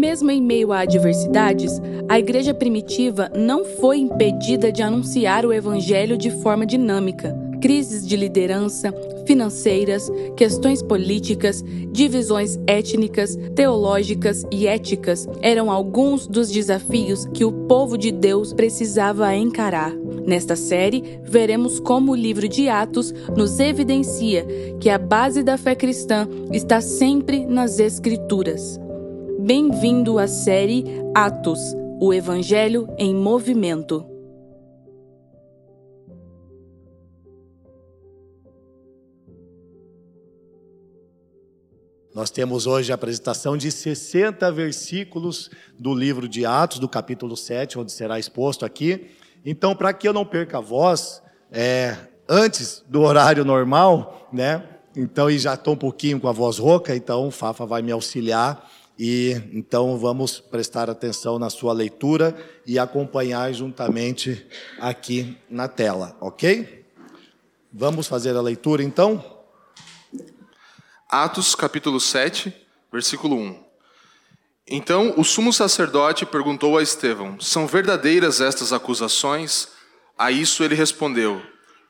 Mesmo em meio a adversidades, a igreja primitiva não foi impedida de anunciar o evangelho de forma dinâmica. Crises de liderança, financeiras, questões políticas, divisões étnicas, teológicas e éticas eram alguns dos desafios que o povo de Deus precisava encarar. Nesta série, veremos como o livro de Atos nos evidencia que a base da fé cristã está sempre nas Escrituras. Bem-vindo à série Atos, o Evangelho em Movimento. Nós temos hoje a apresentação de 60 versículos do livro de Atos, do capítulo 7, onde será exposto aqui. Então, para que eu não perca a voz, é, antes do horário normal, né? Então, e já estou um pouquinho com a voz rouca, então Fafa vai me auxiliar e então vamos prestar atenção na sua leitura e acompanhar juntamente aqui na tela, ok? Vamos fazer a leitura então? Atos capítulo 7, versículo 1. Então o sumo sacerdote perguntou a Estevão: São verdadeiras estas acusações? A isso ele respondeu: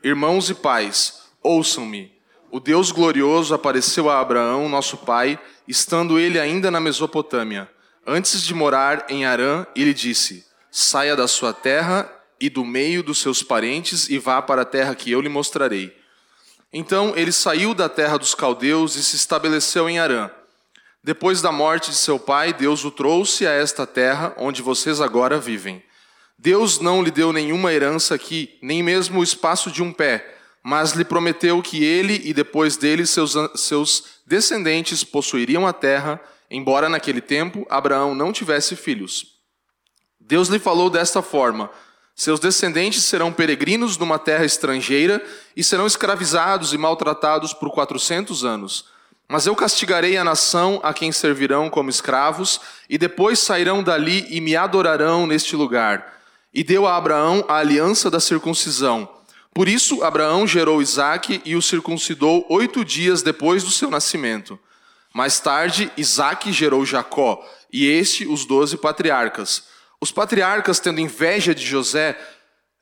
Irmãos e pais, ouçam-me. O Deus glorioso apareceu a Abraão, nosso pai, estando ele ainda na Mesopotâmia, antes de morar em Arã, e lhe disse: Saia da sua terra e do meio dos seus parentes e vá para a terra que eu lhe mostrarei. Então ele saiu da terra dos caldeus e se estabeleceu em Arã. Depois da morte de seu pai, Deus o trouxe a esta terra onde vocês agora vivem. Deus não lhe deu nenhuma herança aqui, nem mesmo o espaço de um pé mas lhe prometeu que ele e depois dele seus, seus descendentes possuiriam a terra, embora naquele tempo Abraão não tivesse filhos. Deus lhe falou desta forma: Seus descendentes serão peregrinos numa terra estrangeira e serão escravizados e maltratados por quatrocentos anos. Mas eu castigarei a nação a quem servirão como escravos, e depois sairão dali e me adorarão neste lugar. E deu a Abraão a aliança da circuncisão por isso, Abraão gerou Isaque e o circuncidou oito dias depois do seu nascimento. Mais tarde, Isaque gerou Jacó, e este os doze patriarcas. Os patriarcas, tendo inveja de José,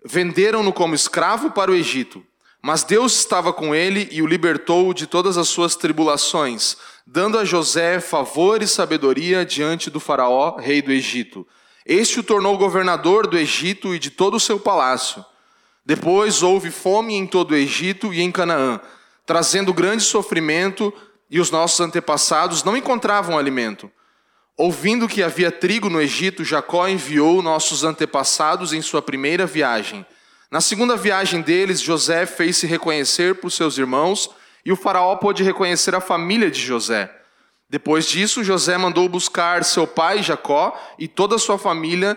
venderam-no como escravo para o Egito. Mas Deus estava com ele e o libertou de todas as suas tribulações, dando a José favor e sabedoria diante do Faraó, rei do Egito. Este o tornou governador do Egito e de todo o seu palácio. Depois houve fome em todo o Egito e em Canaã, trazendo grande sofrimento, e os nossos antepassados não encontravam alimento. Ouvindo que havia trigo no Egito, Jacó enviou nossos antepassados em sua primeira viagem. Na segunda viagem deles, José fez-se reconhecer por seus irmãos, e o faraó pôde reconhecer a família de José. Depois disso, José mandou buscar seu pai Jacó e toda a sua família,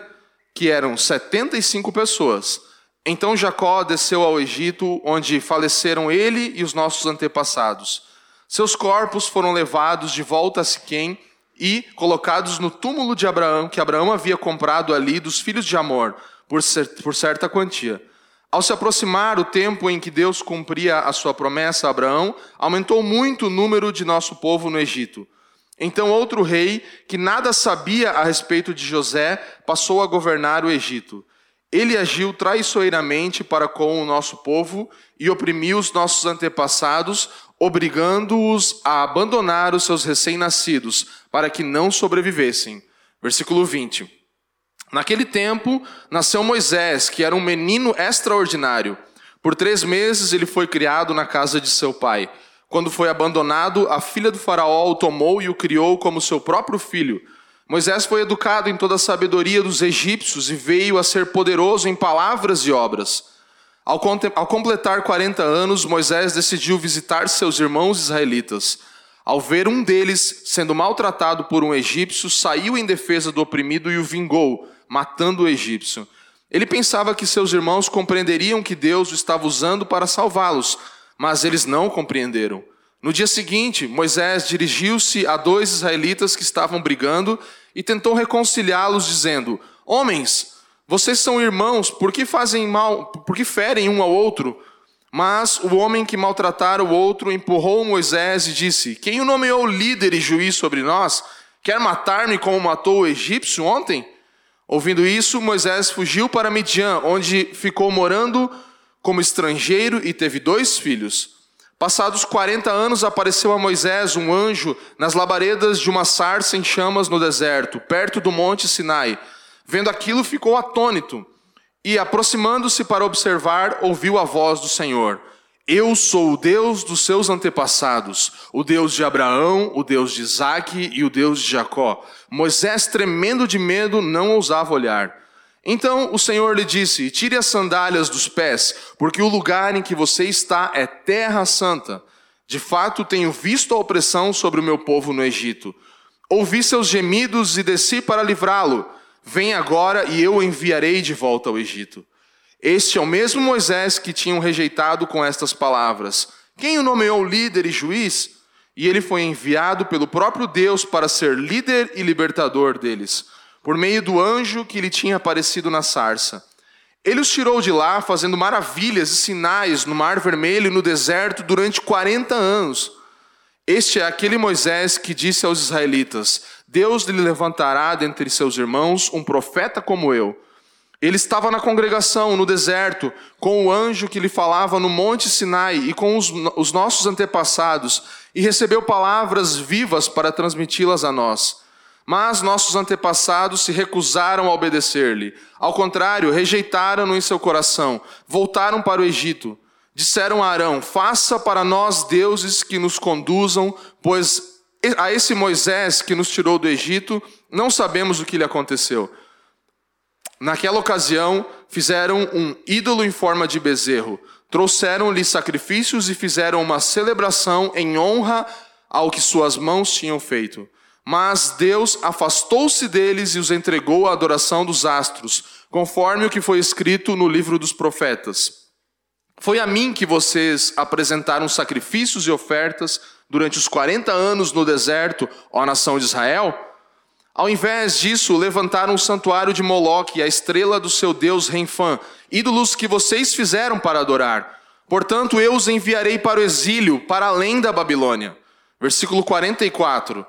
que eram setenta e cinco pessoas. Então Jacó desceu ao Egito, onde faleceram ele e os nossos antepassados. Seus corpos foram levados de volta a Siquém e colocados no túmulo de Abraão, que Abraão havia comprado ali dos filhos de Amor, por, por certa quantia. Ao se aproximar o tempo em que Deus cumpria a sua promessa a Abraão, aumentou muito o número de nosso povo no Egito. Então outro rei, que nada sabia a respeito de José, passou a governar o Egito. Ele agiu traiçoeiramente para com o nosso povo e oprimiu os nossos antepassados, obrigando-os a abandonar os seus recém-nascidos, para que não sobrevivessem. Versículo 20. Naquele tempo, nasceu Moisés, que era um menino extraordinário. Por três meses ele foi criado na casa de seu pai. Quando foi abandonado, a filha do faraó o tomou e o criou como seu próprio filho. Moisés foi educado em toda a sabedoria dos egípcios e veio a ser poderoso em palavras e obras. Ao, completar 40 anos, Moisés decidiu visitar seus irmãos israelitas. Ao ver um deles sendo maltratado por um egípcio, saiu em defesa do oprimido e o vingou, matando o egípcio. Ele pensava que seus irmãos compreenderiam que Deus o estava usando para salvá-los, mas eles não compreenderam. No dia seguinte, Moisés dirigiu-se a dois israelitas que estavam brigando e tentou reconciliá-los, dizendo: Homens, vocês são irmãos, por que fazem mal, por que ferem um ao outro? Mas o homem que maltratara o outro empurrou Moisés e disse: Quem o nomeou líder e juiz sobre nós? Quer matar-me como matou o egípcio ontem? Ouvindo isso, Moisés fugiu para Midian, onde ficou morando como estrangeiro e teve dois filhos. Passados 40 anos, apareceu a Moisés um anjo nas labaredas de uma sarça em chamas no deserto, perto do monte Sinai. Vendo aquilo, ficou atônito e, aproximando-se para observar, ouviu a voz do Senhor. Eu sou o Deus dos seus antepassados, o Deus de Abraão, o Deus de Isaque e o Deus de Jacó. Moisés, tremendo de medo, não ousava olhar. Então o Senhor lhe disse: Tire as sandálias dos pés, porque o lugar em que você está é terra santa. De fato, tenho visto a opressão sobre o meu povo no Egito. Ouvi seus gemidos e desci para livrá-lo. Vem agora e eu o enviarei de volta ao Egito. Este é o mesmo Moisés que tinham rejeitado com estas palavras. Quem o nomeou líder e juiz? E ele foi enviado pelo próprio Deus para ser líder e libertador deles, por meio do anjo que lhe tinha aparecido na sarça. Ele os tirou de lá, fazendo maravilhas e sinais no Mar Vermelho e no deserto durante 40 anos. Este é aquele Moisés que disse aos israelitas: Deus lhe levantará dentre seus irmãos um profeta como eu ele estava na congregação, no deserto, com o anjo que lhe falava no Monte Sinai e com os, os nossos antepassados, e recebeu palavras vivas para transmiti-las a nós. Mas nossos antepassados se recusaram a obedecer-lhe. Ao contrário, rejeitaram-no em seu coração, voltaram para o Egito. Disseram a Arão: Faça para nós deuses que nos conduzam, pois a esse Moisés que nos tirou do Egito, não sabemos o que lhe aconteceu. Naquela ocasião, fizeram um ídolo em forma de bezerro, trouxeram-lhe sacrifícios e fizeram uma celebração em honra ao que suas mãos tinham feito. Mas Deus afastou-se deles e os entregou à adoração dos astros, conforme o que foi escrito no livro dos profetas. Foi a mim que vocês apresentaram sacrifícios e ofertas durante os 40 anos no deserto, ó nação de Israel? Ao invés disso, levantaram o santuário de Moloque e a estrela do seu deus Renfã, ídolos que vocês fizeram para adorar. Portanto, eu os enviarei para o exílio, para além da Babilônia. Versículo 44.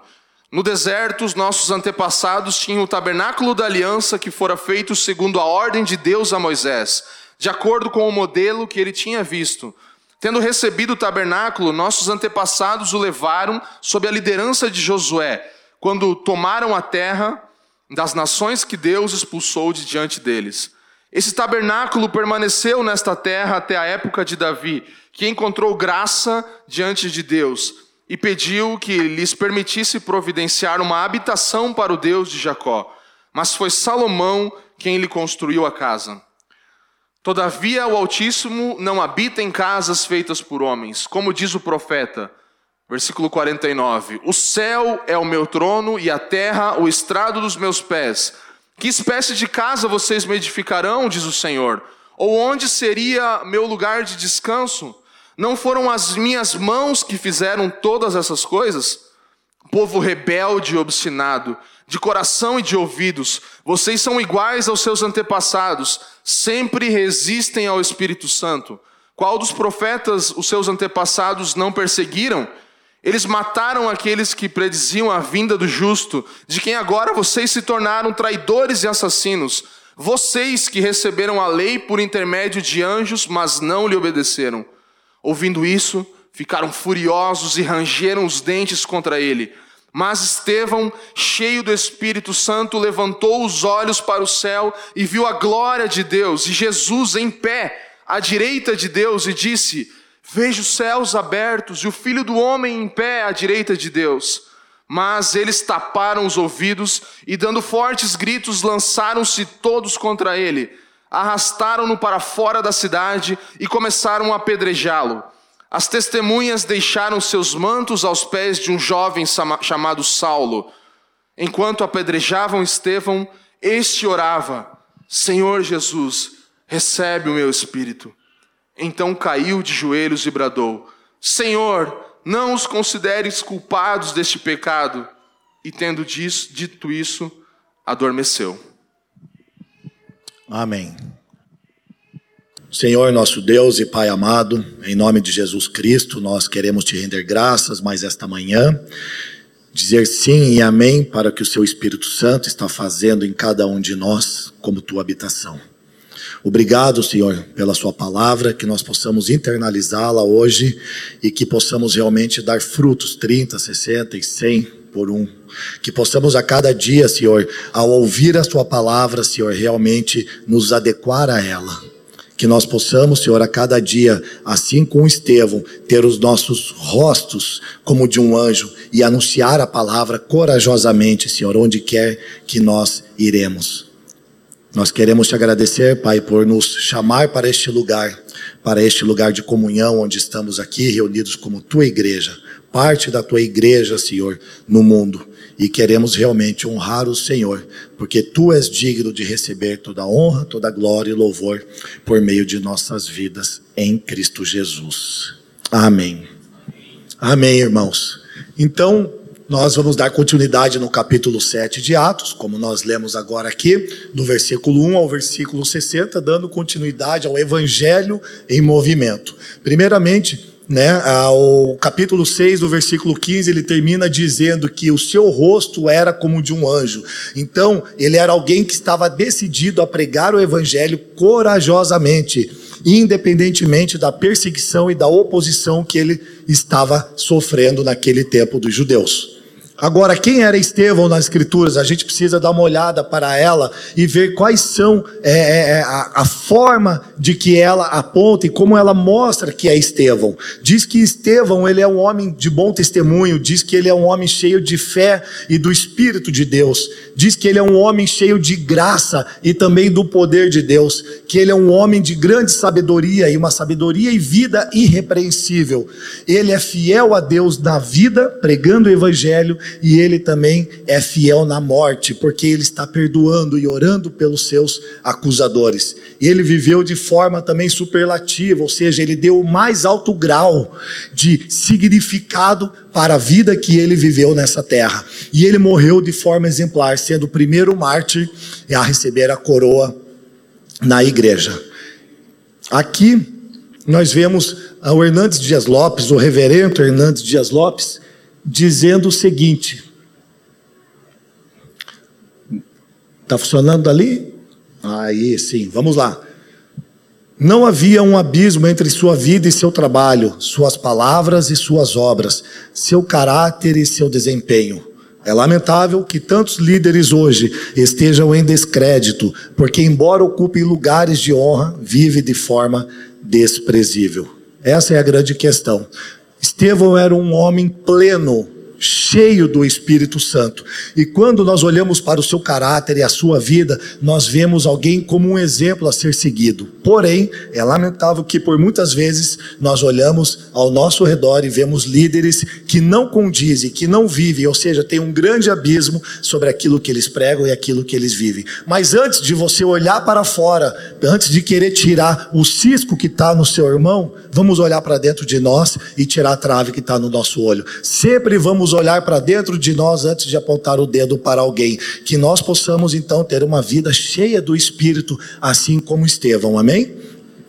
No deserto, os nossos antepassados tinham o tabernáculo da aliança que fora feito segundo a ordem de Deus a Moisés, de acordo com o modelo que ele tinha visto. Tendo recebido o tabernáculo, nossos antepassados o levaram sob a liderança de Josué quando tomaram a terra das nações que Deus expulsou de diante deles. Esse tabernáculo permaneceu nesta terra até a época de Davi, que encontrou graça diante de Deus e pediu que lhes permitisse providenciar uma habitação para o Deus de Jacó. Mas foi Salomão quem lhe construiu a casa. Todavia, o Altíssimo não habita em casas feitas por homens, como diz o profeta. Versículo 49: O céu é o meu trono e a terra o estrado dos meus pés. Que espécie de casa vocês me edificarão, diz o Senhor? Ou onde seria meu lugar de descanso? Não foram as minhas mãos que fizeram todas essas coisas? Povo rebelde e obstinado, de coração e de ouvidos, vocês são iguais aos seus antepassados, sempre resistem ao Espírito Santo. Qual dos profetas os seus antepassados não perseguiram? Eles mataram aqueles que prediziam a vinda do justo, de quem agora vocês se tornaram traidores e assassinos. Vocês que receberam a lei por intermédio de anjos, mas não lhe obedeceram. Ouvindo isso, ficaram furiosos e rangeram os dentes contra ele. Mas Estevão, cheio do Espírito Santo, levantou os olhos para o céu e viu a glória de Deus e Jesus em pé, à direita de Deus, e disse: Vejo os céus abertos e o filho do homem em pé à direita de Deus. Mas eles taparam os ouvidos e, dando fortes gritos, lançaram-se todos contra ele. Arrastaram-no para fora da cidade e começaram a apedrejá-lo. As testemunhas deixaram seus mantos aos pés de um jovem chamado Saulo. Enquanto apedrejavam Estevão, este orava: Senhor Jesus, recebe o meu espírito. Então caiu de joelhos e bradou: Senhor, não os consideres culpados deste pecado. E tendo dito isso, adormeceu. Amém. Senhor, nosso Deus e Pai amado, em nome de Jesus Cristo, nós queremos te render graças mais esta manhã dizer sim e amém para o que o seu Espírito Santo está fazendo em cada um de nós como tua habitação. Obrigado, Senhor, pela Sua palavra, que nós possamos internalizá-la hoje e que possamos realmente dar frutos 30, 60 e 100 por um. Que possamos a cada dia, Senhor, ao ouvir a Sua palavra, Senhor, realmente nos adequar a ela. Que nós possamos, Senhor, a cada dia, assim como Estevão, ter os nossos rostos como de um anjo e anunciar a palavra corajosamente, Senhor, onde quer que nós iremos. Nós queremos te agradecer, Pai, por nos chamar para este lugar, para este lugar de comunhão onde estamos aqui reunidos como tua igreja, parte da tua igreja, Senhor, no mundo. E queremos realmente honrar o Senhor, porque tu és digno de receber toda honra, toda glória e louvor por meio de nossas vidas em Cristo Jesus. Amém. Amém, irmãos. Então, nós vamos dar continuidade no capítulo 7 de Atos, como nós lemos agora aqui, do versículo 1 ao versículo 60, dando continuidade ao evangelho em movimento. Primeiramente, né, o capítulo 6, do versículo 15, ele termina dizendo que o seu rosto era como de um anjo. Então, ele era alguém que estava decidido a pregar o evangelho corajosamente, independentemente da perseguição e da oposição que ele estava sofrendo naquele tempo dos judeus. Agora, quem era Estevão nas Escrituras? A gente precisa dar uma olhada para ela e ver quais são é, é, é, a, a, forma de que ela aponta e como ela mostra que é Estevão. Diz que Estevão ele é um homem de bom testemunho, diz que ele é um homem cheio de fé e do Espírito de Deus, diz que ele é um homem cheio de graça e também do poder de Deus, que ele é um homem de grande sabedoria e uma sabedoria e vida irrepreensível. Ele é fiel a Deus na vida, pregando o Evangelho e ele também é fiel na morte, porque ele está perdoando e orando pelos seus acusadores. E ele viveu de forma também superlativa, ou seja, ele deu o mais alto grau de significado para a vida que ele viveu nessa terra. E ele morreu de forma exemplar, sendo o primeiro mártir a receber a coroa na igreja. Aqui nós vemos o Hernandes Dias Lopes, o reverendo Hernandes Dias Lopes, dizendo o seguinte: Está funcionando ali? Aí sim, vamos lá. Não havia um abismo entre sua vida e seu trabalho, suas palavras e suas obras, seu caráter e seu desempenho. É lamentável que tantos líderes hoje estejam em descrédito, porque, embora ocupem lugares de honra, vivem de forma desprezível. Essa é a grande questão. Estevão era um homem pleno, cheio do Espírito Santo. E quando nós olhamos para o seu caráter e a sua vida, nós vemos alguém como um exemplo a ser seguido. Porém, é lamentável que por muitas vezes nós olhamos ao nosso redor e vemos líderes que não condizem, que não vivem, ou seja, tem um grande abismo sobre aquilo que eles pregam e aquilo que eles vivem. Mas antes de você olhar para fora, antes de querer tirar o cisco que está no seu irmão, vamos olhar para dentro de nós e tirar a trave que está no nosso olho. Sempre vamos olhar para dentro de nós antes de apontar o dedo para alguém. Que nós possamos então ter uma vida cheia do Espírito, assim como Estevão. Amém?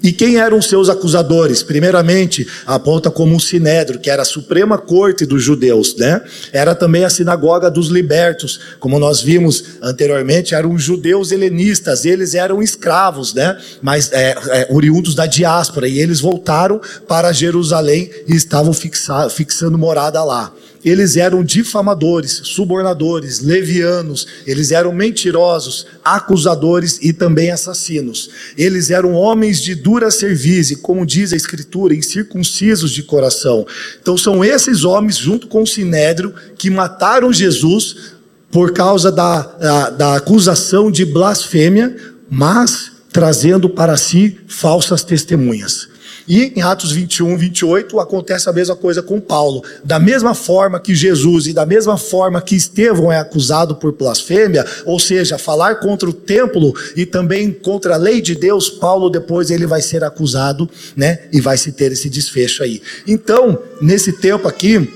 E quem eram seus acusadores? Primeiramente, aponta como o Sinédrio, que era a suprema corte dos judeus, né? Era também a sinagoga dos libertos, como nós vimos anteriormente, eram judeus helenistas, eles eram escravos, né? Mas é, é, oriundos da diáspora, e eles voltaram para Jerusalém e estavam fixa, fixando morada lá eles eram difamadores, subornadores, levianos, eles eram mentirosos, acusadores e também assassinos. Eles eram homens de dura serviço, como diz a Escritura, incircuncisos de coração. Então são esses homens, junto com o Sinédrio, que mataram Jesus por causa da, da, da acusação de blasfêmia, mas trazendo para si falsas testemunhas. E em Atos 21, 28, acontece a mesma coisa com Paulo. Da mesma forma que Jesus e da mesma forma que Estevão é acusado por blasfêmia, ou seja, falar contra o templo e também contra a lei de Deus, Paulo depois ele vai ser acusado, né? E vai se ter esse desfecho aí. Então, nesse tempo aqui,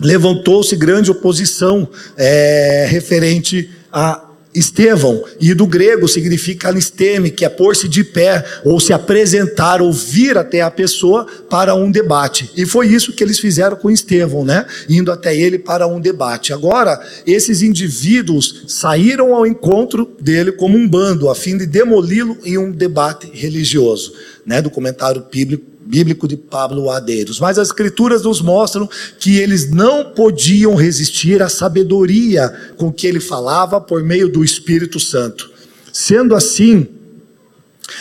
levantou-se grande oposição é, referente a Estevão, e do grego significa anisteme, que é pôr-se de pé, ou se apresentar, ou vir até a pessoa para um debate. E foi isso que eles fizeram com Estevão, né? Indo até ele para um debate. Agora, esses indivíduos saíram ao encontro dele como um bando, a fim de demoli-lo em um debate religioso, né? Do comentário bíblico bíblico de Pablo Adeiros. Mas as escrituras nos mostram que eles não podiam resistir à sabedoria com que ele falava por meio do Espírito Santo. Sendo assim,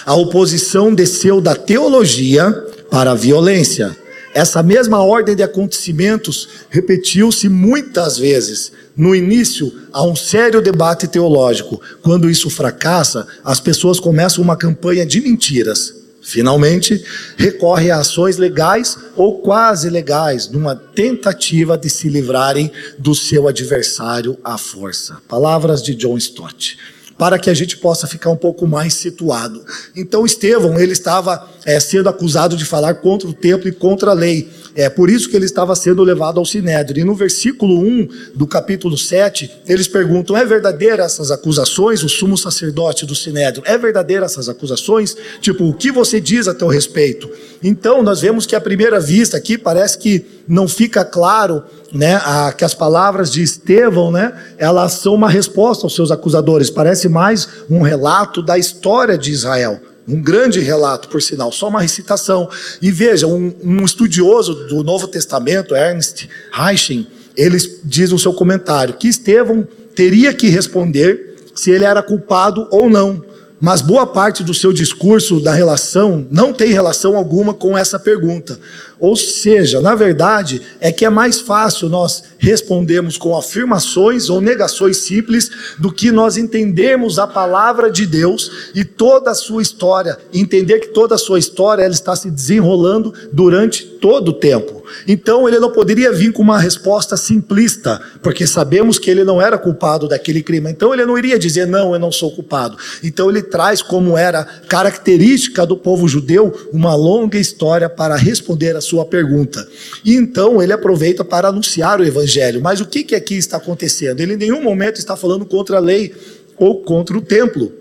a oposição desceu da teologia para a violência. Essa mesma ordem de acontecimentos repetiu-se muitas vezes. No início, há um sério debate teológico. Quando isso fracassa, as pessoas começam uma campanha de mentiras Finalmente, recorre a ações legais ou quase legais, numa tentativa de se livrarem do seu adversário à força. Palavras de John Stott para que a gente possa ficar um pouco mais situado. Então Estevão, ele estava é, sendo acusado de falar contra o templo e contra a lei. É por isso que ele estava sendo levado ao sinédrio. E no versículo 1 do capítulo 7, eles perguntam: é verdadeira essas acusações? O sumo sacerdote do sinédrio, é verdadeira essas acusações? Tipo, o que você diz a teu respeito? Então, nós vemos que à primeira vista aqui parece que não fica claro né, a, que as palavras de Estevão, né, elas são uma resposta aos seus acusadores. Parece mais um relato da história de Israel. Um grande relato, por sinal, só uma recitação. E veja, um, um estudioso do Novo Testamento, Ernst Reichen, ele diz no seu comentário que Estevão teria que responder se ele era culpado ou não. Mas boa parte do seu discurso da relação não tem relação alguma com essa pergunta. Ou seja, na verdade, é que é mais fácil nós respondermos com afirmações ou negações simples do que nós entendermos a palavra de Deus e toda a sua história, entender que toda a sua história ela está se desenrolando durante todo o tempo. Então ele não poderia vir com uma resposta simplista, porque sabemos que ele não era culpado daquele crime. Então ele não iria dizer não, eu não sou culpado. Então ele traz como era característica do povo judeu uma longa história para responder a sua pergunta. E então ele aproveita para anunciar o evangelho. Mas o que, que aqui está acontecendo? Ele em nenhum momento está falando contra a lei ou contra o templo,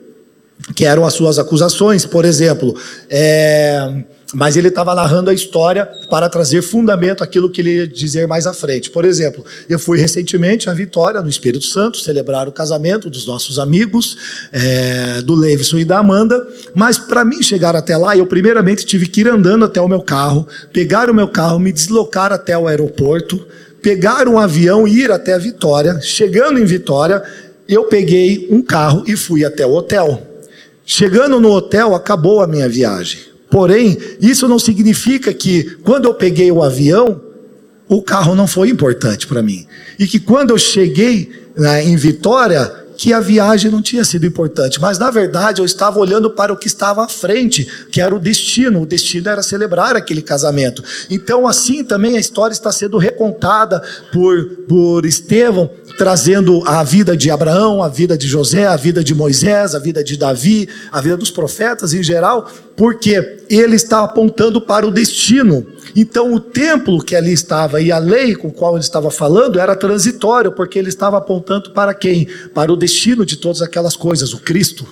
que eram as suas acusações. Por exemplo, é mas ele estava narrando a história para trazer fundamento àquilo que ele ia dizer mais à frente. Por exemplo, eu fui recentemente à Vitória, no Espírito Santo, celebrar o casamento dos nossos amigos, é, do Leivson e da Amanda, mas para mim chegar até lá, eu primeiramente tive que ir andando até o meu carro, pegar o meu carro, me deslocar até o aeroporto, pegar um avião e ir até a Vitória. Chegando em Vitória, eu peguei um carro e fui até o hotel. Chegando no hotel, acabou a minha viagem. Porém, isso não significa que quando eu peguei o avião, o carro não foi importante para mim. E que quando eu cheguei né, em Vitória, que a viagem não tinha sido importante, mas na verdade eu estava olhando para o que estava à frente, que era o destino. O destino era celebrar aquele casamento. Então, assim também a história está sendo recontada por, por Estevão, trazendo a vida de Abraão, a vida de José, a vida de Moisés, a vida de Davi, a vida dos profetas em geral, porque ele está apontando para o destino. Então, o templo que ali estava e a lei com a qual ele estava falando era transitório, porque ele estava apontando para quem? Para o destino de todas aquelas coisas, o Cristo.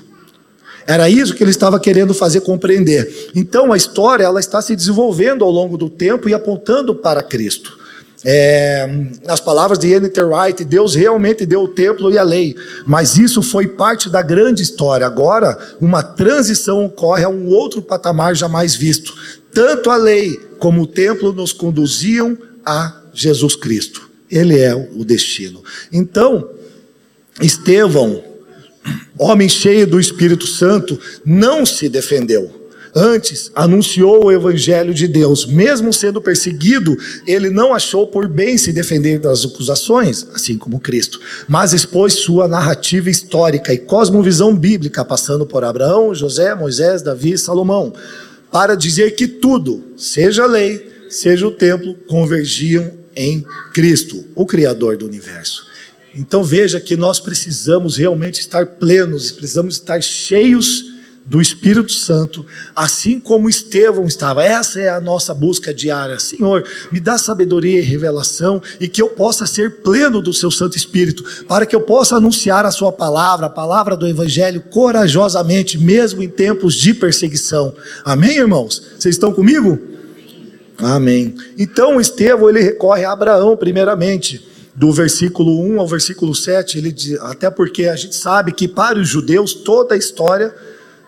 Era isso que ele estava querendo fazer compreender. Então, a história ela está se desenvolvendo ao longo do tempo e apontando para Cristo. É, nas palavras de N.T. Wright, Deus realmente deu o templo e a lei, mas isso foi parte da grande história. Agora, uma transição ocorre a um outro patamar jamais visto. Tanto a lei como o templo nos conduziam a Jesus Cristo. Ele é o destino. Então, Estevão, homem cheio do Espírito Santo, não se defendeu Antes, anunciou o evangelho de Deus. Mesmo sendo perseguido, ele não achou por bem se defender das acusações, assim como Cristo, mas expôs sua narrativa histórica e cosmovisão bíblica, passando por Abraão, José, Moisés, Davi e Salomão, para dizer que tudo, seja a lei, seja o templo, convergiam em Cristo, o Criador do universo. Então veja que nós precisamos realmente estar plenos, precisamos estar cheios do Espírito Santo, assim como Estevão estava. Essa é a nossa busca diária. Senhor, me dá sabedoria e revelação e que eu possa ser pleno do seu Santo Espírito, para que eu possa anunciar a sua palavra, a palavra do evangelho corajosamente, mesmo em tempos de perseguição. Amém, irmãos? Vocês estão comigo? Amém. Então, Estevão ele recorre a Abraão primeiramente do versículo 1 ao versículo 7, ele diz, até porque a gente sabe que para os judeus toda a história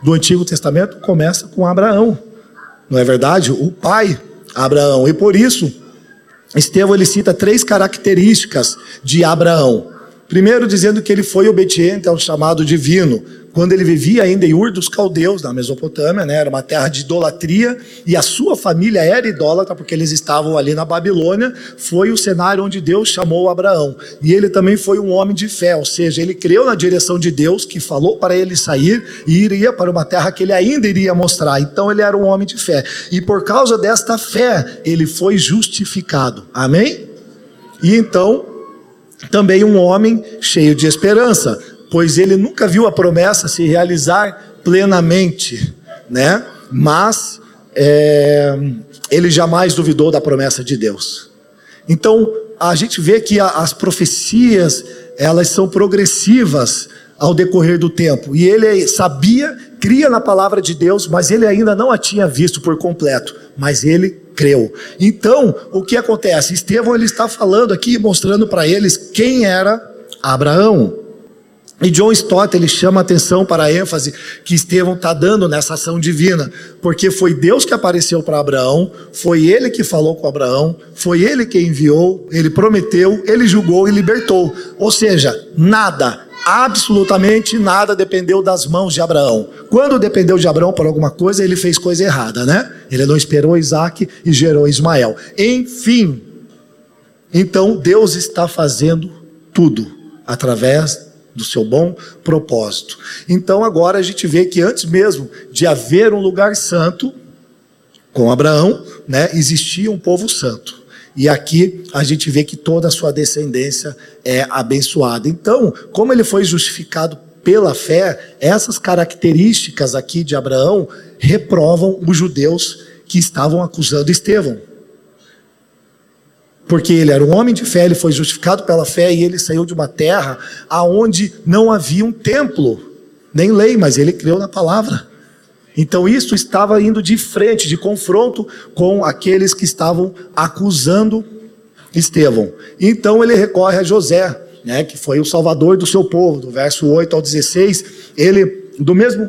do Antigo Testamento começa com Abraão. Não é verdade? O pai Abraão. E por isso, Estevão ele cita três características de Abraão. Primeiro, dizendo que ele foi obediente ao chamado divino quando ele vivia ainda em Ur dos Caldeus, na Mesopotâmia, né? era uma terra de idolatria, e a sua família era idólatra, porque eles estavam ali na Babilônia, foi o cenário onde Deus chamou Abraão. E ele também foi um homem de fé, ou seja, ele creu na direção de Deus, que falou para ele sair e iria para uma terra que ele ainda iria mostrar. Então ele era um homem de fé. E por causa desta fé, ele foi justificado. Amém? E então, também um homem cheio de esperança pois ele nunca viu a promessa se realizar plenamente, né? Mas é, ele jamais duvidou da promessa de Deus. Então a gente vê que a, as profecias elas são progressivas ao decorrer do tempo. E ele sabia, cria na palavra de Deus, mas ele ainda não a tinha visto por completo. Mas ele creu. Então, o que acontece? Estevão ele está falando aqui, mostrando para eles quem era Abraão. E John Stott ele chama atenção para a ênfase que Estevão está dando nessa ação divina, porque foi Deus que apareceu para Abraão, foi ele que falou com Abraão, foi ele que enviou, ele prometeu, ele julgou e libertou. Ou seja, nada, absolutamente nada dependeu das mãos de Abraão. Quando dependeu de Abraão por alguma coisa, ele fez coisa errada, né? Ele não esperou Isaac e gerou Ismael. Enfim, então Deus está fazendo tudo através do seu bom propósito. Então agora a gente vê que antes mesmo de haver um lugar santo, com Abraão, né, existia um povo santo. E aqui a gente vê que toda a sua descendência é abençoada. Então, como ele foi justificado pela fé, essas características aqui de Abraão reprovam os judeus que estavam acusando Estevão. Porque ele era um homem de fé, ele foi justificado pela fé e ele saiu de uma terra aonde não havia um templo, nem lei, mas ele creu na palavra. Então isso estava indo de frente, de confronto com aqueles que estavam acusando Estevão. Então ele recorre a José, né, que foi o salvador do seu povo, do verso 8 ao 16, ele do mesmo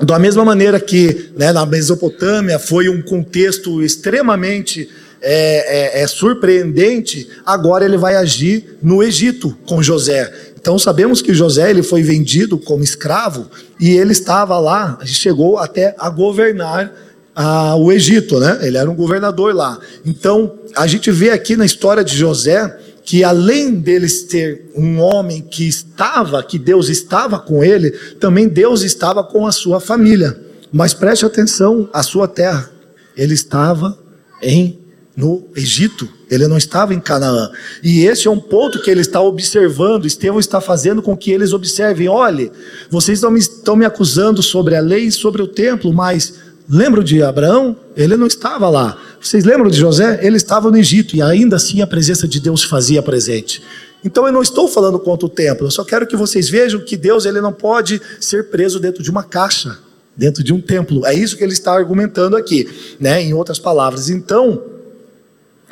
da mesma maneira que né, na Mesopotâmia foi um contexto extremamente é, é, é surpreendente, agora ele vai agir no Egito com José. Então sabemos que José ele foi vendido como escravo e ele estava lá, chegou até a governar ah, o Egito, né? Ele era um governador lá. Então a gente vê aqui na história de José que além deles ter um homem que estava, que Deus estava com ele, também Deus estava com a sua família. Mas preste atenção, a sua terra, ele estava em no Egito, ele não estava em Canaã. E esse é um ponto que ele está observando, Estevão está fazendo com que eles observem: olhe, vocês estão me, estão me acusando sobre a lei e sobre o templo, mas lembram de Abraão? Ele não estava lá. Vocês lembram de José? Ele estava no Egito e ainda assim a presença de Deus fazia presente. Então eu não estou falando contra o templo, eu só quero que vocês vejam que Deus ele não pode ser preso dentro de uma caixa, dentro de um templo. É isso que ele está argumentando aqui, né? Em outras palavras. Então,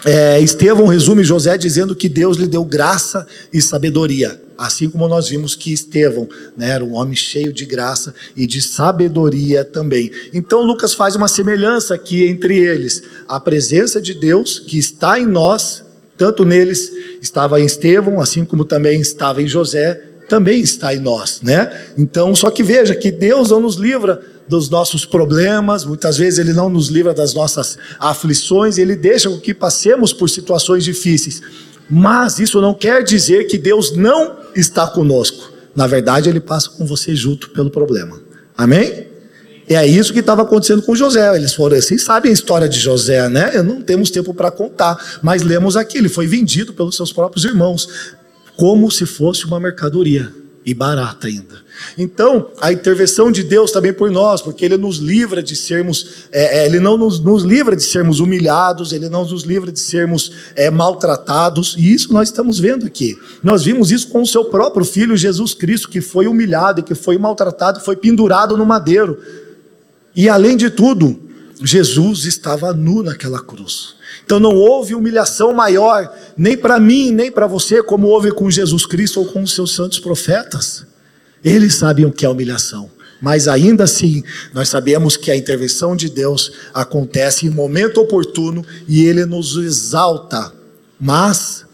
é, Estevão resume José dizendo que Deus lhe deu graça e sabedoria, assim como nós vimos que Estevão né, era um homem cheio de graça e de sabedoria também. Então Lucas faz uma semelhança aqui entre eles, a presença de Deus que está em nós, tanto neles estava em Estevão, assim como também estava em José, também está em nós, né? Então, só que veja que Deus não nos livra dos nossos problemas, muitas vezes Ele não nos livra das nossas aflições, Ele deixa que passemos por situações difíceis. Mas isso não quer dizer que Deus não está conosco. Na verdade, Ele passa com você junto pelo problema. Amém? É isso que estava acontecendo com José. Eles foram, vocês sabem a história de José, né? Não temos tempo para contar, mas lemos aqui: ele foi vendido pelos seus próprios irmãos, como se fosse uma mercadoria. E barata ainda. Então, a intervenção de Deus também por nós, porque Ele nos livra de sermos, é, é, Ele não nos, nos, livra de sermos humilhados, Ele não nos livra de sermos é, maltratados, e isso nós estamos vendo aqui. Nós vimos isso com o seu próprio Filho Jesus Cristo, que foi humilhado, que foi maltratado, foi pendurado no madeiro. E além de tudo, Jesus estava nu naquela cruz. Então não houve humilhação maior, nem para mim, nem para você, como houve com Jesus Cristo ou com os seus santos profetas. Eles sabiam que é humilhação. Mas ainda assim, nós sabemos que a intervenção de Deus acontece em momento oportuno e ele nos exalta, mas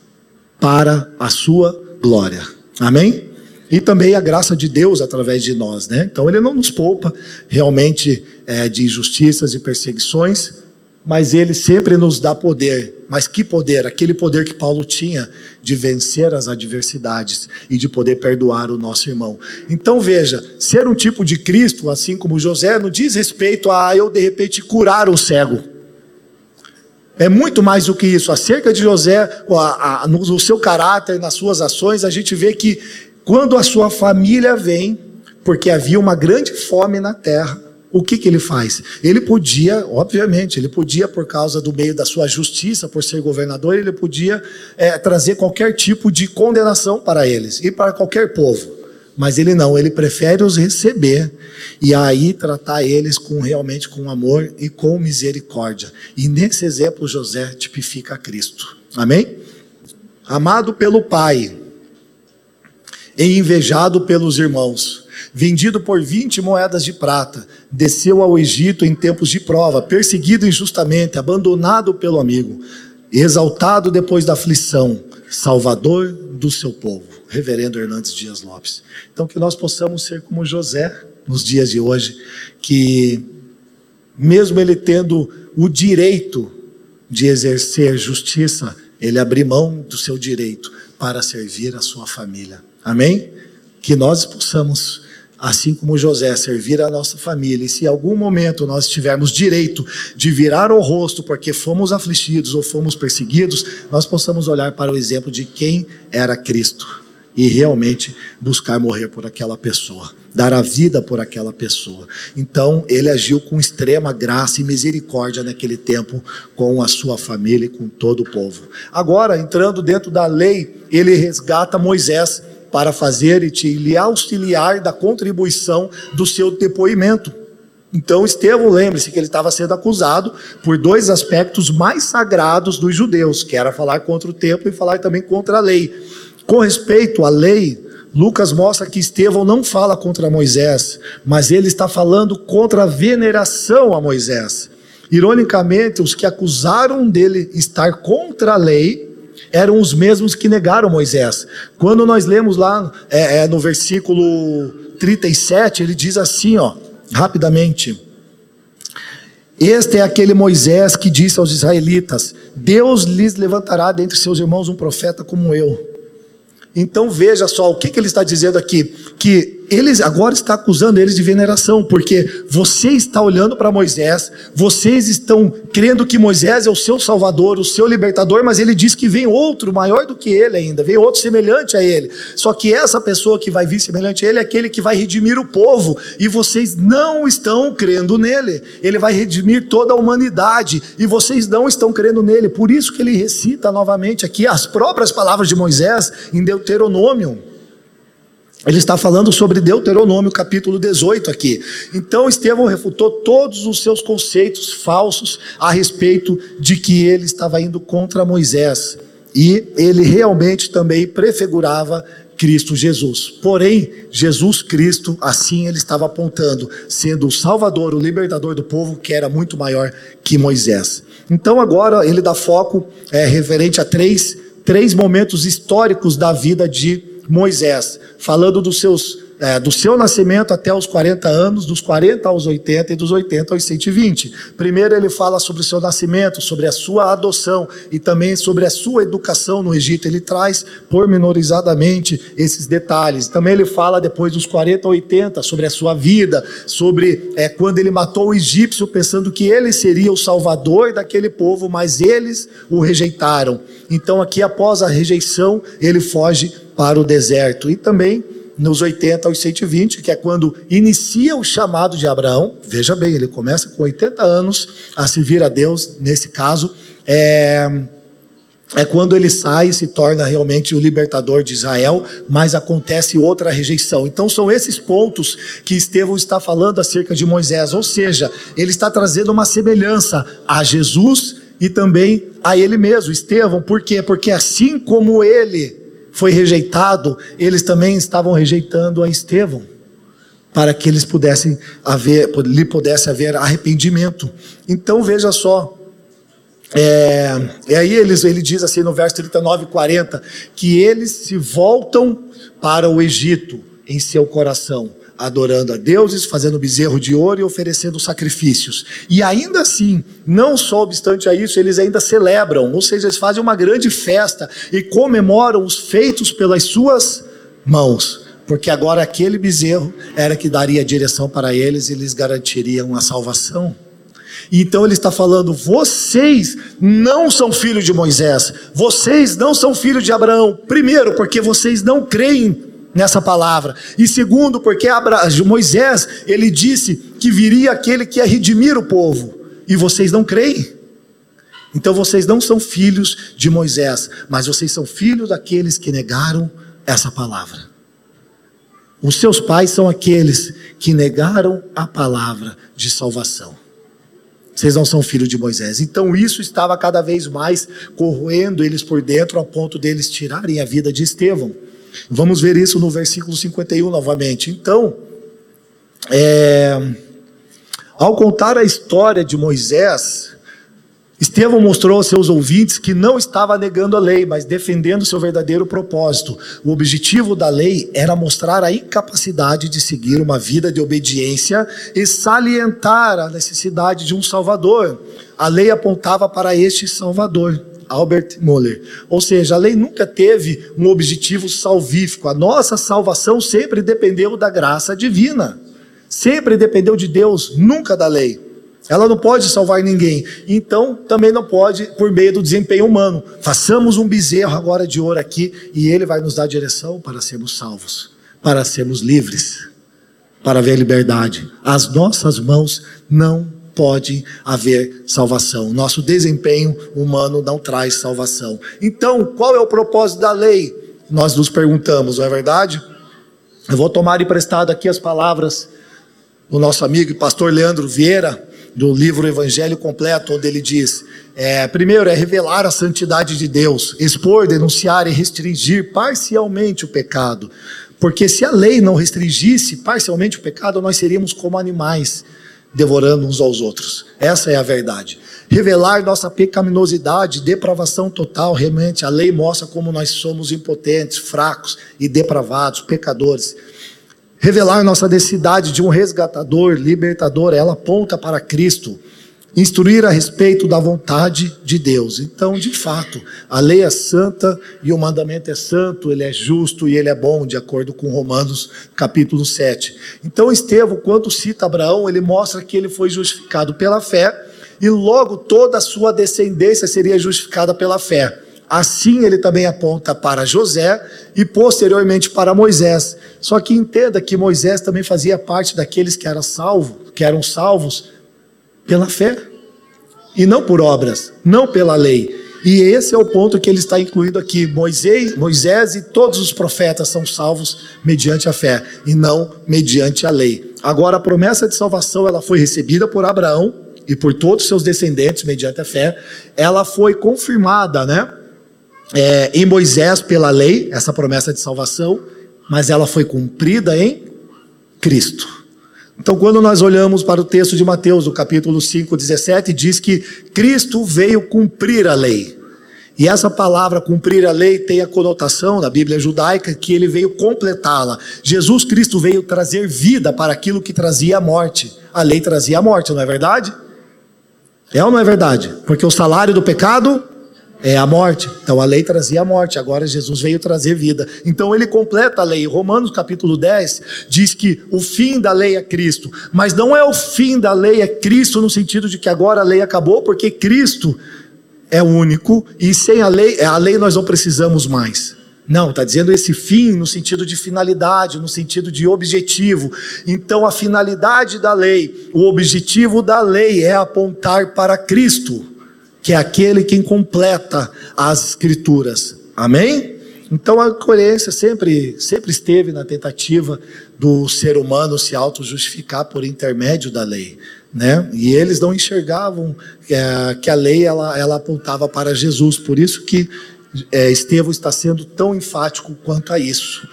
para a sua glória. Amém? E também a graça de Deus através de nós, né? Então ele não nos poupa realmente é, de injustiças e perseguições, mas ele sempre nos dá poder. Mas que poder? Aquele poder que Paulo tinha de vencer as adversidades e de poder perdoar o nosso irmão. Então veja, ser um tipo de Cristo, assim como José, não diz respeito a eu de repente curar o cego. É muito mais do que isso. Acerca de José, a, a, no seu caráter, nas suas ações, a gente vê que quando a sua família vem, porque havia uma grande fome na terra, o que, que ele faz? Ele podia, obviamente, ele podia, por causa do meio da sua justiça, por ser governador, ele podia é, trazer qualquer tipo de condenação para eles e para qualquer povo. Mas ele não, ele prefere os receber e aí tratar eles com realmente com amor e com misericórdia. E nesse exemplo, José tipifica Cristo. Amém? Amado pelo Pai e invejado pelos irmãos vendido por 20 moedas de prata, desceu ao Egito em tempos de prova, perseguido injustamente, abandonado pelo amigo, exaltado depois da aflição, salvador do seu povo. Reverendo Hernandes Dias Lopes. Então, que nós possamos ser como José nos dias de hoje, que, mesmo ele tendo o direito de exercer justiça, ele abrir mão do seu direito para servir a sua família. Amém? Que nós possamos assim como José, servir a nossa família. E se em algum momento nós tivermos direito de virar o rosto porque fomos afligidos ou fomos perseguidos, nós possamos olhar para o exemplo de quem era Cristo e realmente buscar morrer por aquela pessoa, dar a vida por aquela pessoa. Então, ele agiu com extrema graça e misericórdia naquele tempo com a sua família e com todo o povo. Agora, entrando dentro da lei, ele resgata Moisés para fazer e te lhe auxiliar da contribuição do seu depoimento. Então, Estevão, lembre-se que ele estava sendo acusado por dois aspectos mais sagrados dos judeus, que era falar contra o templo e falar também contra a lei. Com respeito à lei, Lucas mostra que Estevão não fala contra Moisés, mas ele está falando contra a veneração a Moisés. Ironicamente, os que acusaram dele estar contra a lei eram os mesmos que negaram Moisés. Quando nós lemos lá é, é, no versículo 37, ele diz assim, ó, rapidamente. Este é aquele Moisés que disse aos israelitas: Deus lhes levantará dentre seus irmãos um profeta como eu. Então veja só o que, que ele está dizendo aqui: que eles agora está acusando eles de veneração, porque você está olhando para Moisés, vocês estão crendo que Moisés é o seu salvador, o seu libertador, mas ele diz que vem outro maior do que ele ainda, vem outro semelhante a ele. Só que essa pessoa que vai vir semelhante a ele é aquele que vai redimir o povo, e vocês não estão crendo nele. Ele vai redimir toda a humanidade, e vocês não estão crendo nele. Por isso que ele recita novamente aqui as próprias palavras de Moisés em Deuteronômio. Ele está falando sobre Deuteronômio capítulo 18 aqui. Então Estevão refutou todos os seus conceitos falsos a respeito de que ele estava indo contra Moisés. E ele realmente também prefigurava Cristo Jesus. Porém, Jesus Cristo, assim ele estava apontando, sendo o Salvador, o libertador do povo, que era muito maior que Moisés. Então agora ele dá foco é, referente a três, três momentos históricos da vida de Moisés, falando dos seus é, do seu nascimento até os 40 anos, dos 40 aos 80 e dos 80 aos 120. Primeiro ele fala sobre o seu nascimento, sobre a sua adoção e também sobre a sua educação no Egito. Ele traz pormenorizadamente esses detalhes. Também ele fala depois dos 40 a 80 sobre a sua vida, sobre é, quando ele matou o egípcio pensando que ele seria o salvador daquele povo, mas eles o rejeitaram. Então aqui após a rejeição, ele foge para o deserto. E também nos 80 aos 120, que é quando inicia o chamado de Abraão. Veja bem, ele começa com 80 anos a servir a Deus, nesse caso. É, é quando ele sai e se torna realmente o libertador de Israel, mas acontece outra rejeição. Então são esses pontos que Estevão está falando acerca de Moisés, ou seja, ele está trazendo uma semelhança a Jesus e também a ele mesmo, Estevão. Por quê? Porque assim como ele foi rejeitado, eles também estavam rejeitando a Estevão, para que eles pudessem haver, lhe pudesse haver arrependimento. Então veja só, é, e aí eles, ele diz assim no verso 39 e 40, que eles se voltam para o Egito em seu coração, adorando a deuses, fazendo bezerro de ouro e oferecendo sacrifícios. E ainda assim, não só obstante a isso, eles ainda celebram, ou seja, eles fazem uma grande festa e comemoram os feitos pelas suas mãos. Porque agora aquele bezerro era que daria direção para eles e lhes garantiriam a salvação. Então ele está falando: vocês não são filhos de Moisés, vocês não são filhos de Abraão. Primeiro, porque vocês não creem nessa palavra. E segundo, porque Moisés, ele disse que viria aquele que ia redimir o povo, e vocês não creem. Então vocês não são filhos de Moisés, mas vocês são filhos daqueles que negaram essa palavra. Os seus pais são aqueles que negaram a palavra de salvação. Vocês não são filhos de Moisés. Então isso estava cada vez mais corroendo eles por dentro, ao ponto deles tirarem a vida de Estevão. Vamos ver isso no versículo 51 novamente. Então, é, ao contar a história de Moisés, Estevão mostrou aos seus ouvintes que não estava negando a lei, mas defendendo seu verdadeiro propósito. O objetivo da lei era mostrar a incapacidade de seguir uma vida de obediência e salientar a necessidade de um Salvador. A lei apontava para este Salvador. Albert Moller. Ou seja, a lei nunca teve um objetivo salvífico. A nossa salvação sempre dependeu da graça divina. Sempre dependeu de Deus, nunca da lei. Ela não pode salvar ninguém. Então, também não pode por meio do desempenho humano. Façamos um bezerro agora de ouro aqui e ele vai nos dar direção para sermos salvos, para sermos livres, para ver liberdade. As nossas mãos não pode haver salvação. Nosso desempenho humano não traz salvação. Então, qual é o propósito da lei? Nós nos perguntamos, não é verdade? Eu vou tomar emprestado aqui as palavras do nosso amigo e pastor Leandro Vieira, do livro Evangelho Completo, onde ele diz: é, primeiro é revelar a santidade de Deus, expor, denunciar e restringir parcialmente o pecado. Porque se a lei não restringisse parcialmente o pecado, nós seríamos como animais, devorando uns aos outros. Essa é a verdade. Revelar nossa pecaminosidade, depravação total, realmente a lei mostra como nós somos impotentes, fracos e depravados, pecadores revelar nossa necessidade de um resgatador, libertador, ela aponta para Cristo, instruir a respeito da vontade de Deus. Então, de fato, a lei é santa e o mandamento é santo, ele é justo e ele é bom, de acordo com Romanos capítulo 7. Então, Estevão, quando cita Abraão, ele mostra que ele foi justificado pela fé e logo toda a sua descendência seria justificada pela fé. Assim ele também aponta para José e posteriormente para Moisés. Só que entenda que Moisés também fazia parte daqueles que eram salvos, que eram salvos pela fé e não por obras, não pela lei. E esse é o ponto que ele está incluindo aqui. Moisés, Moisés e todos os profetas são salvos mediante a fé e não mediante a lei. Agora a promessa de salvação ela foi recebida por Abraão e por todos os seus descendentes mediante a fé. Ela foi confirmada, né? é, em Moisés pela lei, essa promessa de salvação, mas ela foi cumprida em Cristo. Então, quando nós olhamos para o texto de Mateus, do capítulo 5, 17, diz que Cristo veio cumprir a lei. E essa palavra cumprir a lei tem a conotação na Bíblia judaica que ele veio completá-la. Jesus Cristo veio trazer vida para aquilo que trazia a morte. A lei trazia a morte, não é verdade? É ou não é verdade? Porque o salário do pecado é a morte. Então a lei trazia a morte, agora Jesus veio trazer vida. Então ele completa a lei. Romanos capítulo 10 diz que o fim da lei é Cristo, mas não é o fim da lei é Cristo no sentido de que agora a lei acabou, porque Cristo é único e sem a lei, a lei nós não precisamos mais. Não, está dizendo esse fim no sentido de finalidade, no sentido de objetivo. Então, a finalidade da lei, o objetivo da lei é apontar para Cristo, que é aquele quem completa as Escrituras. Amém? Então, a coerência sempre, sempre esteve na tentativa do ser humano se auto-justificar por intermédio da lei. Né? E eles não enxergavam é, que a lei ela, ela apontava para Jesus. Por isso que é, Estevão está sendo tão enfático quanto a isso.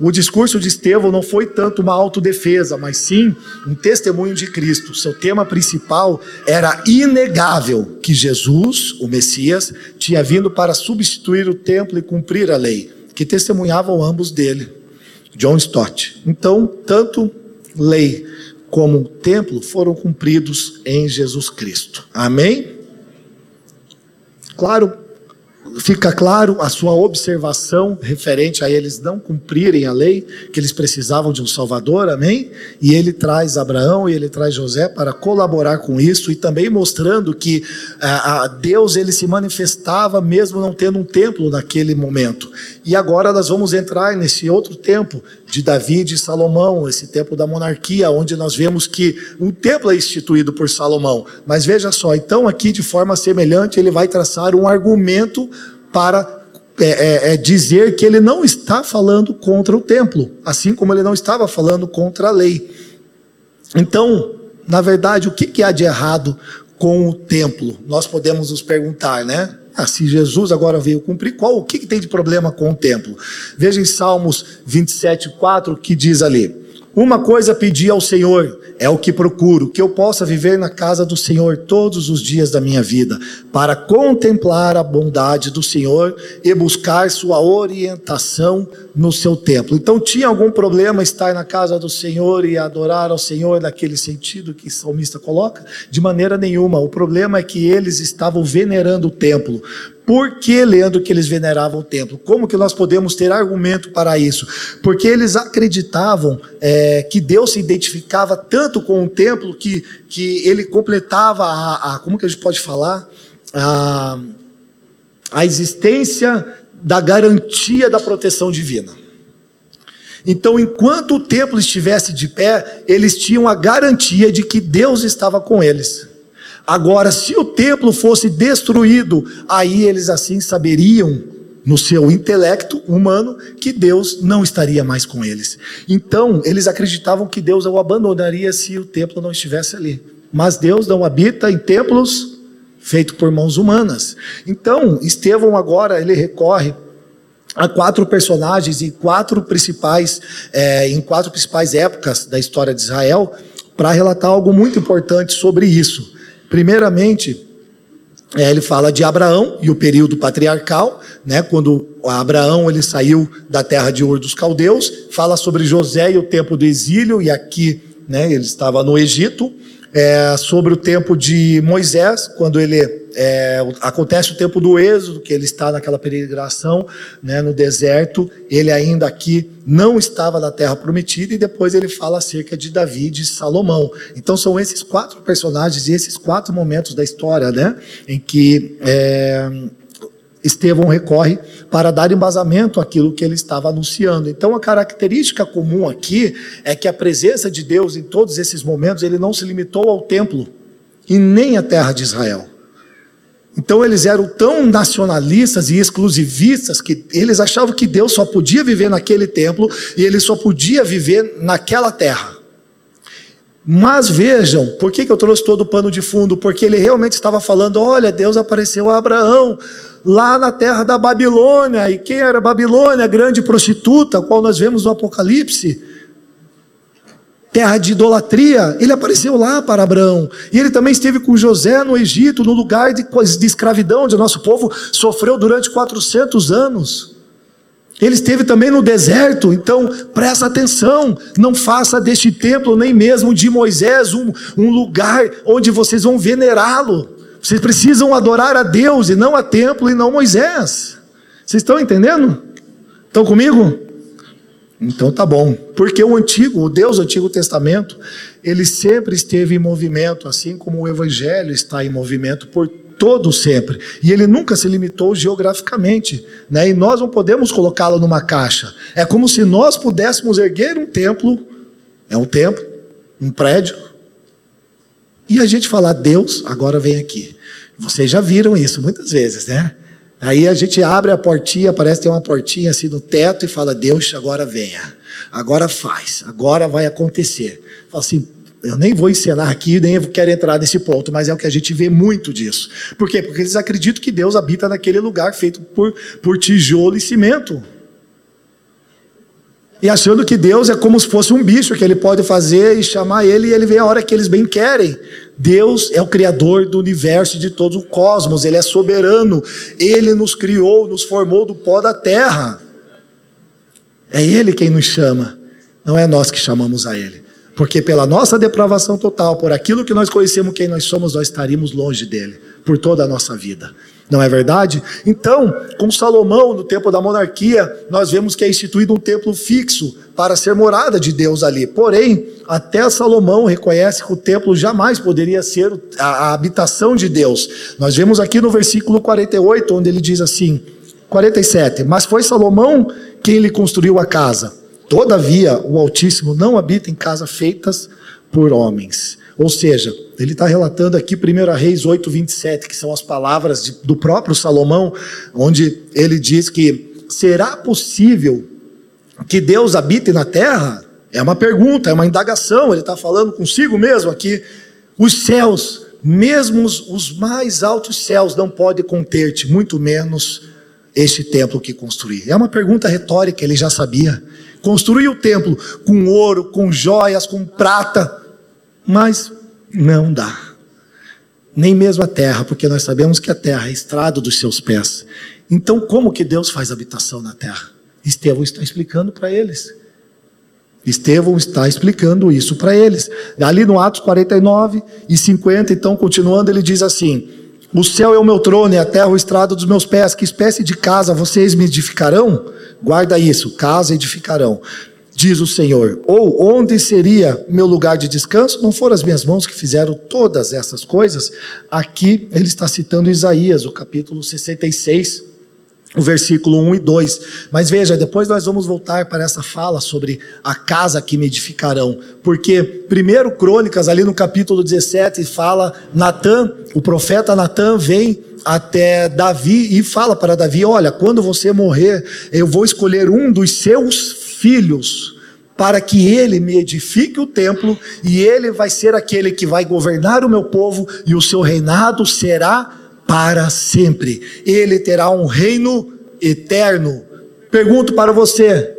O discurso de Estevão não foi tanto uma autodefesa, mas sim um testemunho de Cristo. Seu tema principal era inegável que Jesus, o Messias, tinha vindo para substituir o templo e cumprir a lei, que testemunhavam ambos dele. John Stott. Então, tanto lei como templo foram cumpridos em Jesus Cristo. Amém? Claro, fica claro a sua observação referente a eles não cumprirem a lei, que eles precisavam de um Salvador, amém? E ele traz Abraão e ele traz José para colaborar com isso e também mostrando que a, a Deus ele se manifestava mesmo não tendo um templo naquele momento. E agora nós vamos entrar nesse outro tempo de Davi e de Salomão, esse tempo da monarquia, onde nós vemos que um templo é instituído por Salomão. Mas veja só, então aqui de forma semelhante ele vai traçar um argumento para é, é, é dizer que ele não está falando contra o templo, assim como ele não estava falando contra a lei. Então, na verdade, o que, que há de errado com o templo? Nós podemos nos perguntar, né? Ah, se Jesus agora veio cumprir, qual o que, que tem de problema com o templo? Veja em Salmos 27, 4, que diz ali: Uma coisa pedi ao Senhor, é o que procuro, que eu possa viver na casa do Senhor todos os dias da minha vida, para contemplar a bondade do Senhor e buscar sua orientação no seu templo. Então, tinha algum problema estar na casa do Senhor e adorar ao Senhor naquele sentido que o salmista coloca? De maneira nenhuma. O problema é que eles estavam venerando o templo. Por que, Leandro, que eles veneravam o templo? Como que nós podemos ter argumento para isso? Porque eles acreditavam é, que Deus se identificava tanto com o templo que, que ele completava a, a como que a gente pode falar? A, a existência da garantia da proteção divina. Então, enquanto o templo estivesse de pé, eles tinham a garantia de que Deus estava com eles. Agora, se o templo fosse destruído, aí eles assim saberiam, no seu intelecto humano, que Deus não estaria mais com eles. Então, eles acreditavam que Deus o abandonaria se o templo não estivesse ali. Mas Deus não habita em templos feitos por mãos humanas. Então, Estevão agora ele recorre a quatro personagens e quatro principais, é, em quatro principais épocas da história de Israel, para relatar algo muito importante sobre isso. Primeiramente, é, ele fala de Abraão e o período patriarcal, né, quando Abraão ele saiu da terra de Ur dos Caldeus, fala sobre José e o tempo do exílio, e aqui né, ele estava no Egito, é, sobre o tempo de Moisés, quando ele é, acontece o tempo do êxodo, que ele está naquela peregrinação né, no deserto, ele ainda aqui não estava na terra prometida, e depois ele fala acerca de Davi e de Salomão. Então são esses quatro personagens e esses quatro momentos da história né, em que é, Estevão recorre para dar embasamento àquilo que ele estava anunciando. Então, a característica comum aqui é que a presença de Deus em todos esses momentos, ele não se limitou ao templo e nem à terra de Israel. Então, eles eram tão nacionalistas e exclusivistas que eles achavam que Deus só podia viver naquele templo e ele só podia viver naquela terra. Mas vejam, por que, que eu trouxe todo o pano de fundo? Porque ele realmente estava falando: olha, Deus apareceu a Abraão lá na terra da Babilônia. E quem era Babilônia? A grande prostituta, qual nós vemos no Apocalipse. Terra de idolatria, ele apareceu lá para Abraão. E ele também esteve com José no Egito, no lugar de, de escravidão, onde o nosso povo sofreu durante 400 anos. Ele esteve também no deserto, então presta atenção, não faça deste templo, nem mesmo de Moisés, um, um lugar onde vocês vão venerá-lo. Vocês precisam adorar a Deus e não a templo e não Moisés. Vocês estão entendendo? Estão comigo? Então tá bom. Porque o antigo, o Deus do Antigo Testamento, ele sempre esteve em movimento, assim como o Evangelho está em movimento por todo sempre. E ele nunca se limitou geograficamente. Né? E nós não podemos colocá-lo numa caixa. É como se nós pudéssemos erguer um templo, é um templo, um prédio, e a gente falar, Deus, agora vem aqui. Vocês já viram isso muitas vezes, né? Aí a gente abre a portinha, parece ter uma portinha assim no teto e fala, Deus, agora venha. Agora faz, agora vai acontecer. Fala assim, eu nem vou encenar aqui, nem quero entrar nesse ponto, mas é o que a gente vê muito disso. Por quê? Porque eles acreditam que Deus habita naquele lugar feito por, por tijolo e cimento. E achando que Deus é como se fosse um bicho que ele pode fazer e chamar ele e ele vem a hora que eles bem querem. Deus é o criador do universo e de todo o cosmos, ele é soberano. Ele nos criou, nos formou do pó da terra. É ele quem nos chama, não é nós que chamamos a ele. Porque pela nossa depravação total, por aquilo que nós conhecemos quem nós somos, nós estaríamos longe dele por toda a nossa vida. Não é verdade? Então, com Salomão, no tempo da monarquia, nós vemos que é instituído um templo fixo para ser morada de Deus ali. Porém, até Salomão reconhece que o templo jamais poderia ser a, a habitação de Deus. Nós vemos aqui no versículo 48, onde ele diz assim: 47. Mas foi Salomão quem lhe construiu a casa Todavia, o Altíssimo não habita em casas feitas por homens. Ou seja, ele está relatando aqui 1 Reis 8, 27, que são as palavras de, do próprio Salomão, onde ele diz que será possível que Deus habite na terra? É uma pergunta, é uma indagação, ele está falando consigo mesmo aqui. Os céus, mesmo os mais altos céus, não podem conter-te, muito menos este templo que construí. É uma pergunta retórica, ele já sabia. Construiu o templo com ouro, com joias, com prata, mas não dá. Nem mesmo a terra, porque nós sabemos que a terra é estrado dos seus pés. Então, como que Deus faz habitação na terra? Estevão está explicando para eles. Estevão está explicando isso para eles. Ali no Atos 49 e 50, então, continuando, ele diz assim: O céu é o meu trono e a terra o estrado dos meus pés. Que espécie de casa vocês me edificarão? Guarda isso, casa edificarão, diz o Senhor. Ou onde seria meu lugar de descanso? Não foram as minhas mãos que fizeram todas essas coisas? Aqui ele está citando Isaías, o capítulo 66, o versículo 1 e 2. Mas veja, depois nós vamos voltar para essa fala sobre a casa que me edificarão, porque primeiro Crônicas ali no capítulo 17 fala Natã, o profeta Natã vem até Davi e fala para Davi: "Olha, quando você morrer, eu vou escolher um dos seus filhos para que ele me edifique o templo e ele vai ser aquele que vai governar o meu povo e o seu reinado será para sempre. Ele terá um reino eterno. Pergunto para você: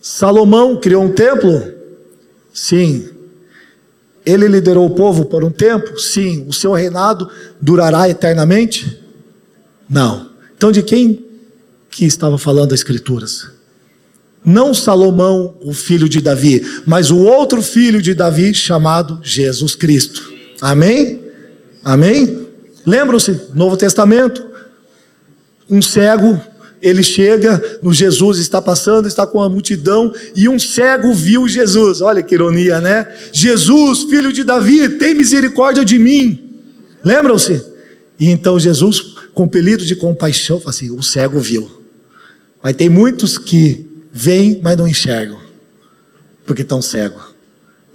Salomão criou um templo? Sim. Ele liderou o povo por um tempo? Sim. O seu reinado durará eternamente? Não. Então de quem que estava falando as escrituras? Não Salomão, o filho de Davi, mas o outro filho de Davi chamado Jesus Cristo. Amém? Amém? Lembram-se, Novo Testamento, um cego, ele chega, no Jesus está passando, está com a multidão, e um cego viu Jesus. Olha que ironia, né? Jesus, filho de Davi, tem misericórdia de mim. Lembram-se? E então Jesus, compelido de compaixão, fala assim: o cego viu. Mas tem muitos que veem, mas não enxergam, porque estão cegos.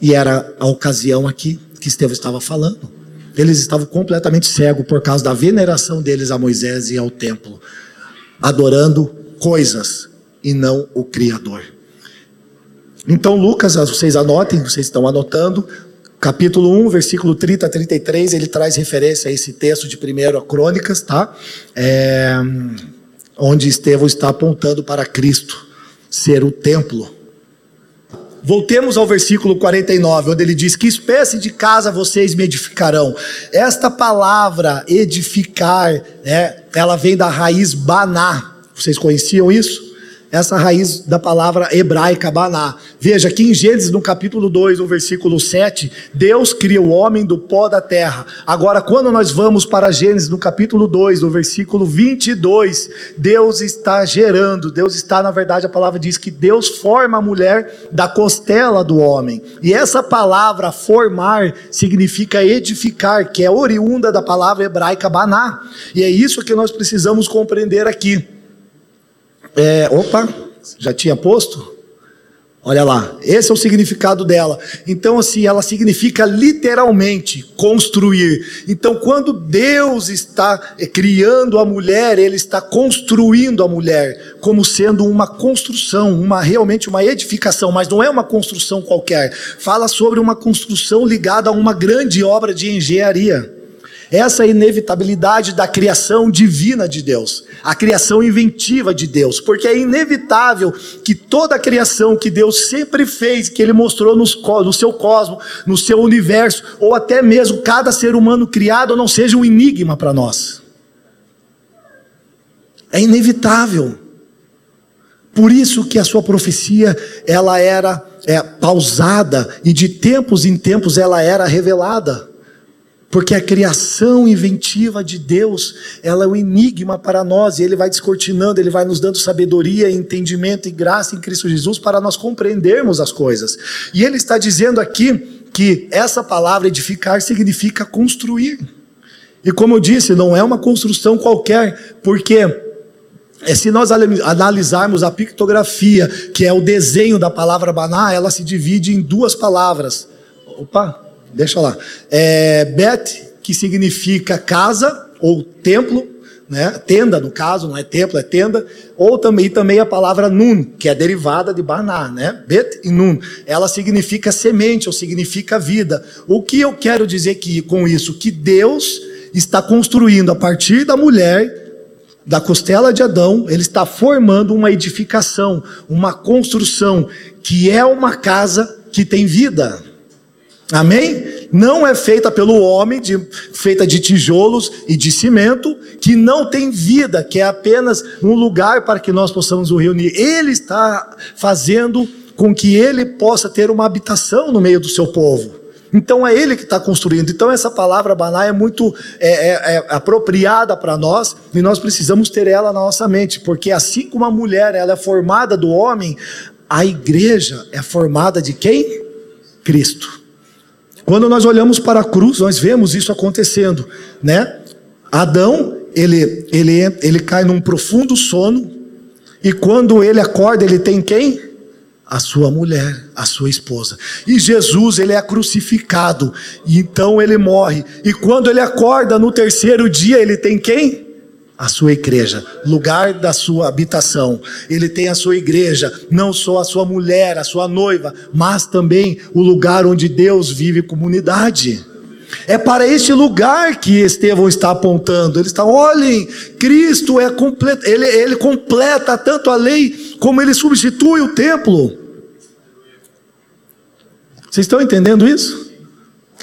E era a ocasião aqui que Estevão estava falando. Eles estavam completamente cegos por causa da veneração deles a Moisés e ao templo, adorando coisas e não o Criador. Então, Lucas, vocês anotem, vocês estão anotando, capítulo 1, versículo 30 a 33, ele traz referência a esse texto de 1 Crônicas, tá? É, onde Estevão está apontando para Cristo ser o templo Voltemos ao versículo 49, onde ele diz: Que espécie de casa vocês me edificarão? Esta palavra edificar, né, ela vem da raiz baná. Vocês conheciam isso? Essa raiz da palavra hebraica baná. Veja aqui em Gênesis, no capítulo 2, no versículo 7, Deus cria o homem do pó da terra. Agora, quando nós vamos para Gênesis, no capítulo 2, no versículo 22, Deus está gerando, Deus está, na verdade, a palavra diz que Deus forma a mulher da costela do homem. E essa palavra formar significa edificar, que é oriunda da palavra hebraica baná. E é isso que nós precisamos compreender aqui. É, opa, já tinha posto? Olha lá, esse é o significado dela. Então, assim, ela significa literalmente construir. Então, quando Deus está criando a mulher, Ele está construindo a mulher como sendo uma construção, uma realmente uma edificação, mas não é uma construção qualquer. Fala sobre uma construção ligada a uma grande obra de engenharia essa inevitabilidade da criação divina de Deus, a criação inventiva de Deus, porque é inevitável que toda a criação que Deus sempre fez, que Ele mostrou nos, no seu cosmos, no seu universo, ou até mesmo cada ser humano criado, não seja um enigma para nós. É inevitável. Por isso que a sua profecia ela era é, pausada e de tempos em tempos ela era revelada. Porque a criação inventiva de Deus, ela é um enigma para nós, e Ele vai descortinando, Ele vai nos dando sabedoria, entendimento e graça em Cristo Jesus para nós compreendermos as coisas. E Ele está dizendo aqui que essa palavra edificar significa construir. E como eu disse, não é uma construção qualquer, porque é, se nós analisarmos a pictografia, que é o desenho da palavra baná, ela se divide em duas palavras. Opa! Deixa lá. É, Bet, que significa casa ou templo, né? tenda no caso, não é templo, é tenda, ou também, também a palavra nun, que é derivada de baná, né? Bet e nun. Ela significa semente ou significa vida. O que eu quero dizer que, com isso? Que Deus está construindo a partir da mulher da costela de Adão, ele está formando uma edificação, uma construção que é uma casa que tem vida. Amém? Não é feita pelo homem, de, feita de tijolos e de cimento, que não tem vida, que é apenas um lugar para que nós possamos reunir. Ele está fazendo com que ele possa ter uma habitação no meio do seu povo. Então é ele que está construindo. Então essa palavra baná é muito é, é, é apropriada para nós e nós precisamos ter ela na nossa mente, porque assim como a mulher ela é formada do homem, a igreja é formada de quem? Cristo. Quando nós olhamos para a cruz, nós vemos isso acontecendo, né? Adão, ele, ele, ele cai num profundo sono, e quando ele acorda, ele tem quem? A sua mulher, a sua esposa. E Jesus, ele é crucificado, e então ele morre. E quando ele acorda no terceiro dia, ele tem quem? A sua igreja, lugar da sua habitação. Ele tem a sua igreja, não só a sua mulher, a sua noiva, mas também o lugar onde Deus vive comunidade. É para este lugar que Estevão está apontando. Ele está, olhem, Cristo é completo, ele, ele completa tanto a lei como ele substitui o templo. Vocês estão entendendo isso?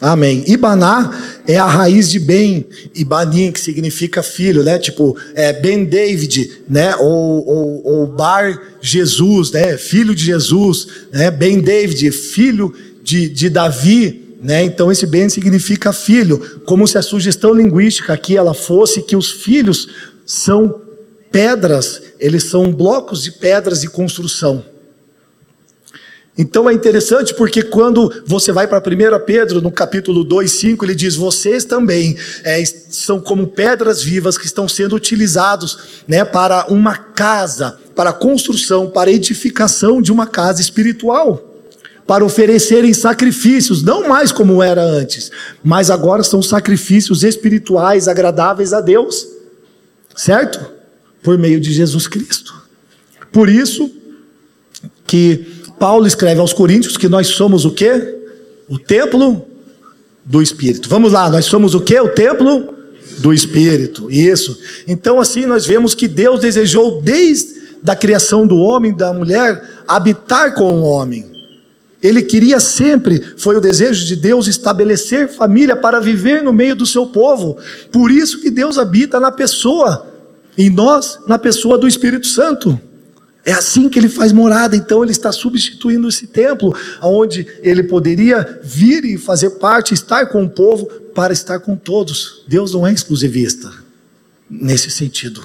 Amém. Ibaná é a raiz de Ben, Ibanim, que significa filho, né? Tipo, é Ben David, né? Ou, ou, ou Bar Jesus, né? Filho de Jesus, né? Ben David, filho de, de Davi, né? Então esse Ben significa filho, como se a sugestão linguística aqui ela fosse que os filhos são pedras, eles são blocos de pedras de construção. Então é interessante porque quando você vai para 1 Pedro, no capítulo 2, 5, ele diz: Vocês também é, são como pedras vivas que estão sendo utilizados né, para uma casa, para a construção, para a edificação de uma casa espiritual. Para oferecerem sacrifícios, não mais como era antes, mas agora são sacrifícios espirituais agradáveis a Deus, certo? Por meio de Jesus Cristo. Por isso que Paulo escreve aos Coríntios que nós somos o quê? O templo do Espírito. Vamos lá, nós somos o quê? O templo do Espírito. Isso. Então, assim, nós vemos que Deus desejou, desde a criação do homem da mulher, habitar com o homem. Ele queria sempre, foi o desejo de Deus estabelecer família para viver no meio do seu povo. Por isso que Deus habita na pessoa, em nós, na pessoa do Espírito Santo. É assim que ele faz morada, então ele está substituindo esse templo, onde ele poderia vir e fazer parte, estar com o povo, para estar com todos. Deus não é exclusivista nesse sentido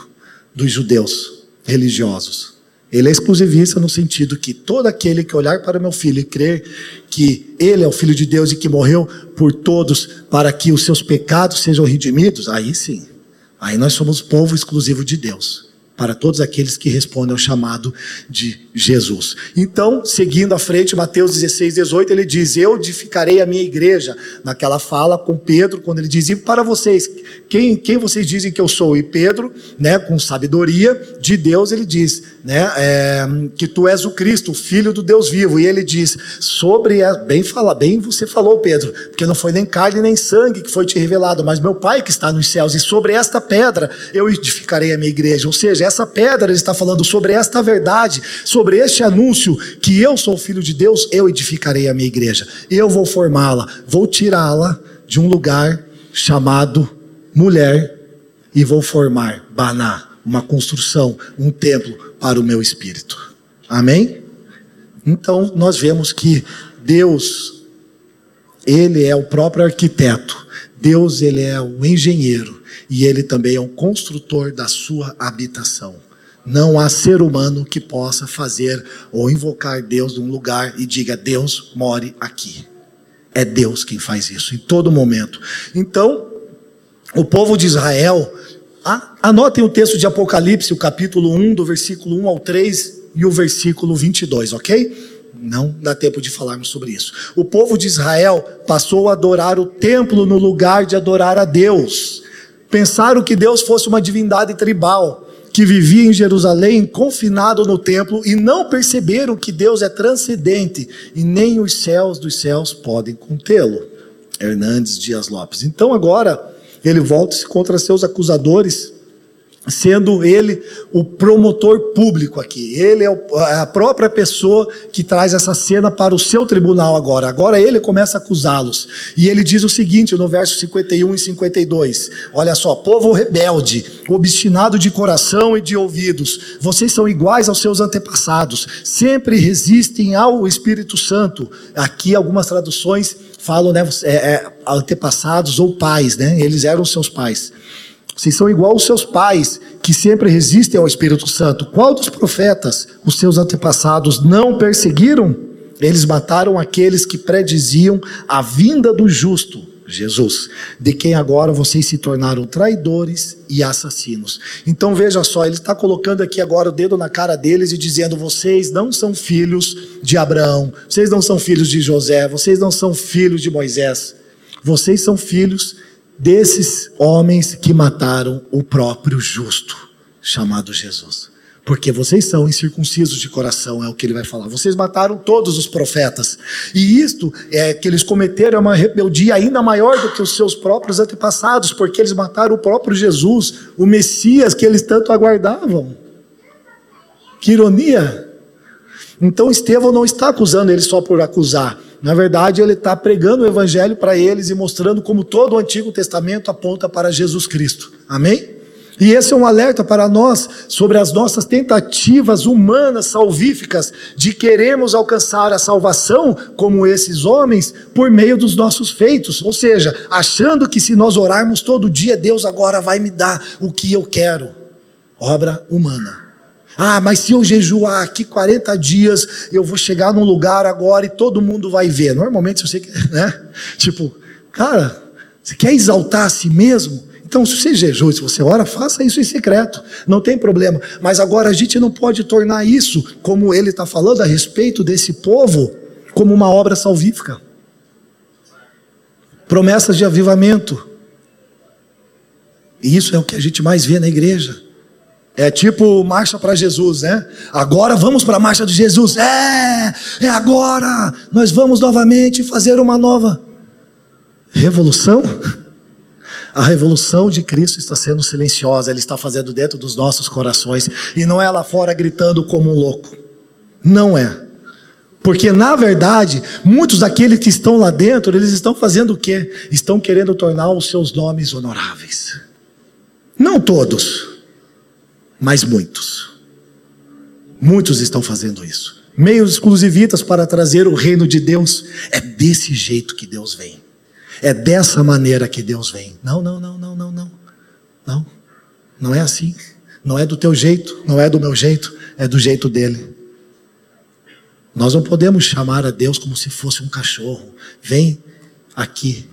dos judeus religiosos. Ele é exclusivista no sentido que todo aquele que olhar para meu filho e crer que ele é o filho de Deus e que morreu por todos para que os seus pecados sejam redimidos, aí sim. Aí nós somos povo exclusivo de Deus para todos aqueles que respondem ao chamado de Jesus. Então, seguindo à frente, Mateus 16, 18, ele diz: Eu edificarei a minha igreja. Naquela fala com Pedro, quando ele diz: E para vocês, quem, quem vocês dizem que eu sou? E Pedro, né, com sabedoria de Deus, ele diz: né, é, que tu és o Cristo, o Filho do Deus vivo. E ele diz: Sobre. A, bem, fala, bem você falou, Pedro, porque não foi nem carne nem sangue que foi te revelado, mas meu Pai que está nos céus. E sobre esta pedra eu edificarei a minha igreja. Ou seja, essa pedra ele está falando sobre esta verdade, sobre este anúncio que eu sou filho de Deus, eu edificarei a minha igreja. Eu vou formá-la, vou tirá-la de um lugar chamado mulher e vou formar Baná, uma construção, um templo para o meu espírito. Amém? Então nós vemos que Deus ele é o próprio arquiteto. Deus ele é o engenheiro e ele também é o construtor da sua habitação. Não há ser humano que possa fazer ou invocar Deus num lugar e diga: Deus more aqui. É Deus quem faz isso em todo momento. Então, o povo de Israel, anotem o texto de Apocalipse, o capítulo 1, do versículo 1 ao 3 e o versículo 22, ok? Não dá tempo de falarmos sobre isso. O povo de Israel passou a adorar o templo no lugar de adorar a Deus. Pensaram que Deus fosse uma divindade tribal que vivia em Jerusalém, confinado no templo, e não perceberam que Deus é transcendente e nem os céus dos céus podem contê-lo. Hernandes Dias Lopes. Então agora ele volta-se contra seus acusadores sendo ele o promotor público aqui. Ele é, é a própria pessoa que traz essa cena para o seu tribunal agora. Agora ele começa a acusá-los. E ele diz o seguinte no verso 51 e 52. Olha só, povo rebelde, obstinado de coração e de ouvidos, vocês são iguais aos seus antepassados, sempre resistem ao Espírito Santo. Aqui algumas traduções falam, né, é, é, antepassados ou pais, né? Eles eram seus pais. Vocês são igual aos seus pais, que sempre resistem ao Espírito Santo. Qual dos profetas os seus antepassados não perseguiram? Eles mataram aqueles que prediziam a vinda do justo, Jesus, de quem agora vocês se tornaram traidores e assassinos. Então veja só, ele está colocando aqui agora o dedo na cara deles e dizendo: vocês não são filhos de Abraão, vocês não são filhos de José, vocês não são filhos de Moisés, vocês são filhos desses homens que mataram o próprio justo, chamado Jesus. Porque vocês são incircuncisos de coração, é o que ele vai falar. Vocês mataram todos os profetas. E isto é que eles cometeram uma rebeldia ainda maior do que os seus próprios antepassados, porque eles mataram o próprio Jesus, o Messias que eles tanto aguardavam. Que ironia! Então Estevão não está acusando eles só por acusar. Na verdade, ele está pregando o evangelho para eles e mostrando como todo o Antigo Testamento aponta para Jesus Cristo. Amém? E esse é um alerta para nós sobre as nossas tentativas humanas, salvíficas, de queremos alcançar a salvação, como esses homens, por meio dos nossos feitos. Ou seja, achando que se nós orarmos todo dia, Deus agora vai me dar o que eu quero. Obra humana. Ah, mas se eu jejuar aqui 40 dias, eu vou chegar num lugar agora e todo mundo vai ver. Normalmente, se você quer, né? Tipo, cara, você quer exaltar a si mesmo? Então, se você jejua, se você ora, faça isso em secreto, não tem problema. Mas agora a gente não pode tornar isso, como ele está falando a respeito desse povo, como uma obra salvífica. Promessas de avivamento. E isso é o que a gente mais vê na igreja. É tipo marcha para Jesus, né? Agora vamos para a marcha de Jesus. É, é agora. Nós vamos novamente fazer uma nova revolução. A revolução de Cristo está sendo silenciosa, Ele está fazendo dentro dos nossos corações, e não é lá fora gritando como um louco. Não é. Porque, na verdade, muitos daqueles que estão lá dentro, eles estão fazendo o quê? Estão querendo tornar os seus nomes honoráveis. Não todos mas muitos. Muitos estão fazendo isso. Meios exclusivistas para trazer o reino de Deus. É desse jeito que Deus vem. É dessa maneira que Deus vem. Não, não, não, não, não, não. Não. Não é assim. Não é do teu jeito, não é do meu jeito, é do jeito dele. Nós não podemos chamar a Deus como se fosse um cachorro. Vem aqui.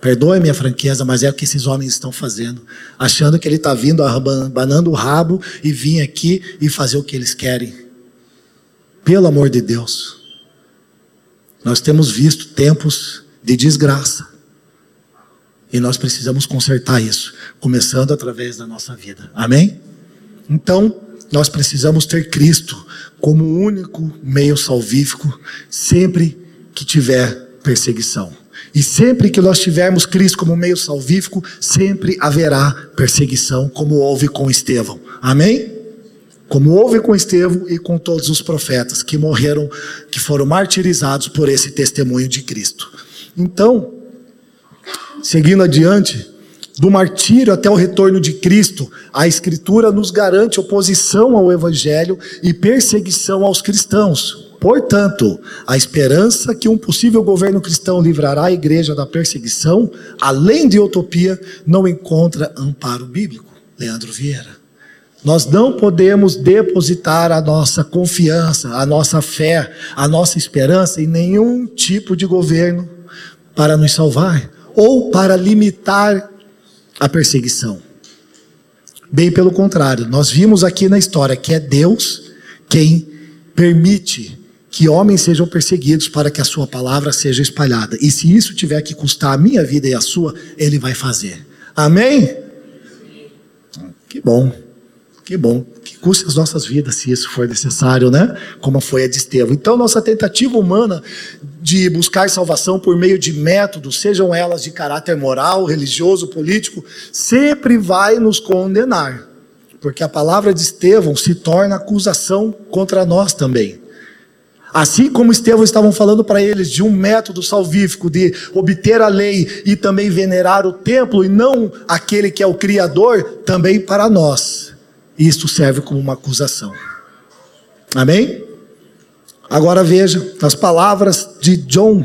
Perdoe minha franqueza, mas é o que esses homens estão fazendo. Achando que ele está vindo, abanando o rabo e vir aqui e fazer o que eles querem. Pelo amor de Deus. Nós temos visto tempos de desgraça. E nós precisamos consertar isso, começando através da nossa vida. Amém? Então, nós precisamos ter Cristo como único meio salvífico sempre que tiver perseguição. E sempre que nós tivermos Cristo como meio salvífico, sempre haverá perseguição, como houve com Estevão. Amém? Como houve com Estevão e com todos os profetas que morreram, que foram martirizados por esse testemunho de Cristo. Então, seguindo adiante, do martírio até o retorno de Cristo, a Escritura nos garante oposição ao Evangelho e perseguição aos cristãos. Portanto, a esperança que um possível governo cristão livrará a igreja da perseguição, além de utopia, não encontra amparo bíblico. Leandro Vieira. Nós não podemos depositar a nossa confiança, a nossa fé, a nossa esperança em nenhum tipo de governo para nos salvar ou para limitar a perseguição. Bem pelo contrário, nós vimos aqui na história que é Deus quem permite que homens sejam perseguidos para que a sua palavra seja espalhada. E se isso tiver que custar a minha vida e a sua, ele vai fazer. Amém? Que bom. Que bom. Que custe as nossas vidas se isso for necessário, né? Como foi a de Estevão. Então, nossa tentativa humana de buscar salvação por meio de métodos, sejam elas de caráter moral, religioso, político, sempre vai nos condenar. Porque a palavra de Estevão se torna acusação contra nós também. Assim como Estevão estavam falando para eles de um método salvífico de obter a lei e também venerar o templo e não aquele que é o Criador, também para nós. Isto serve como uma acusação. Amém? Agora veja as palavras de John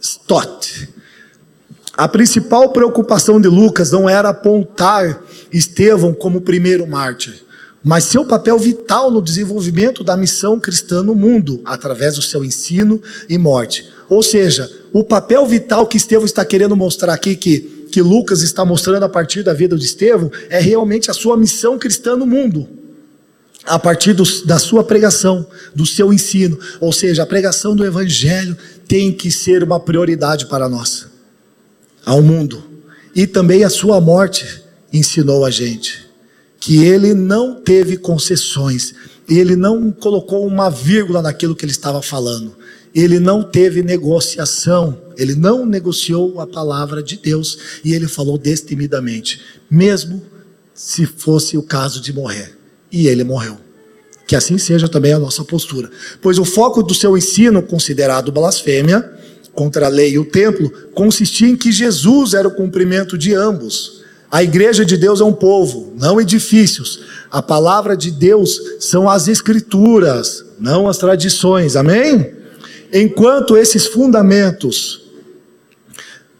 Stott. A principal preocupação de Lucas não era apontar Estevão como primeiro mártir, mas seu papel vital no desenvolvimento da missão cristã no mundo, através do seu ensino e morte. Ou seja, o papel vital que Estevão está querendo mostrar aqui, que, que Lucas está mostrando a partir da vida de Estevão, é realmente a sua missão cristã no mundo a partir do, da sua pregação, do seu ensino. Ou seja, a pregação do Evangelho tem que ser uma prioridade para nós, ao mundo. E também a sua morte ensinou a gente que ele não teve concessões, ele não colocou uma vírgula naquilo que ele estava falando, ele não teve negociação, ele não negociou a palavra de Deus e ele falou destemidamente, mesmo se fosse o caso de morrer e ele morreu. Que assim seja também a nossa postura. Pois o foco do seu ensino, considerado blasfêmia, contra a lei e o templo, consistia em que Jesus era o cumprimento de ambos. A igreja de Deus é um povo, não edifícios. A palavra de Deus são as escrituras, não as tradições. Amém? Enquanto esses fundamentos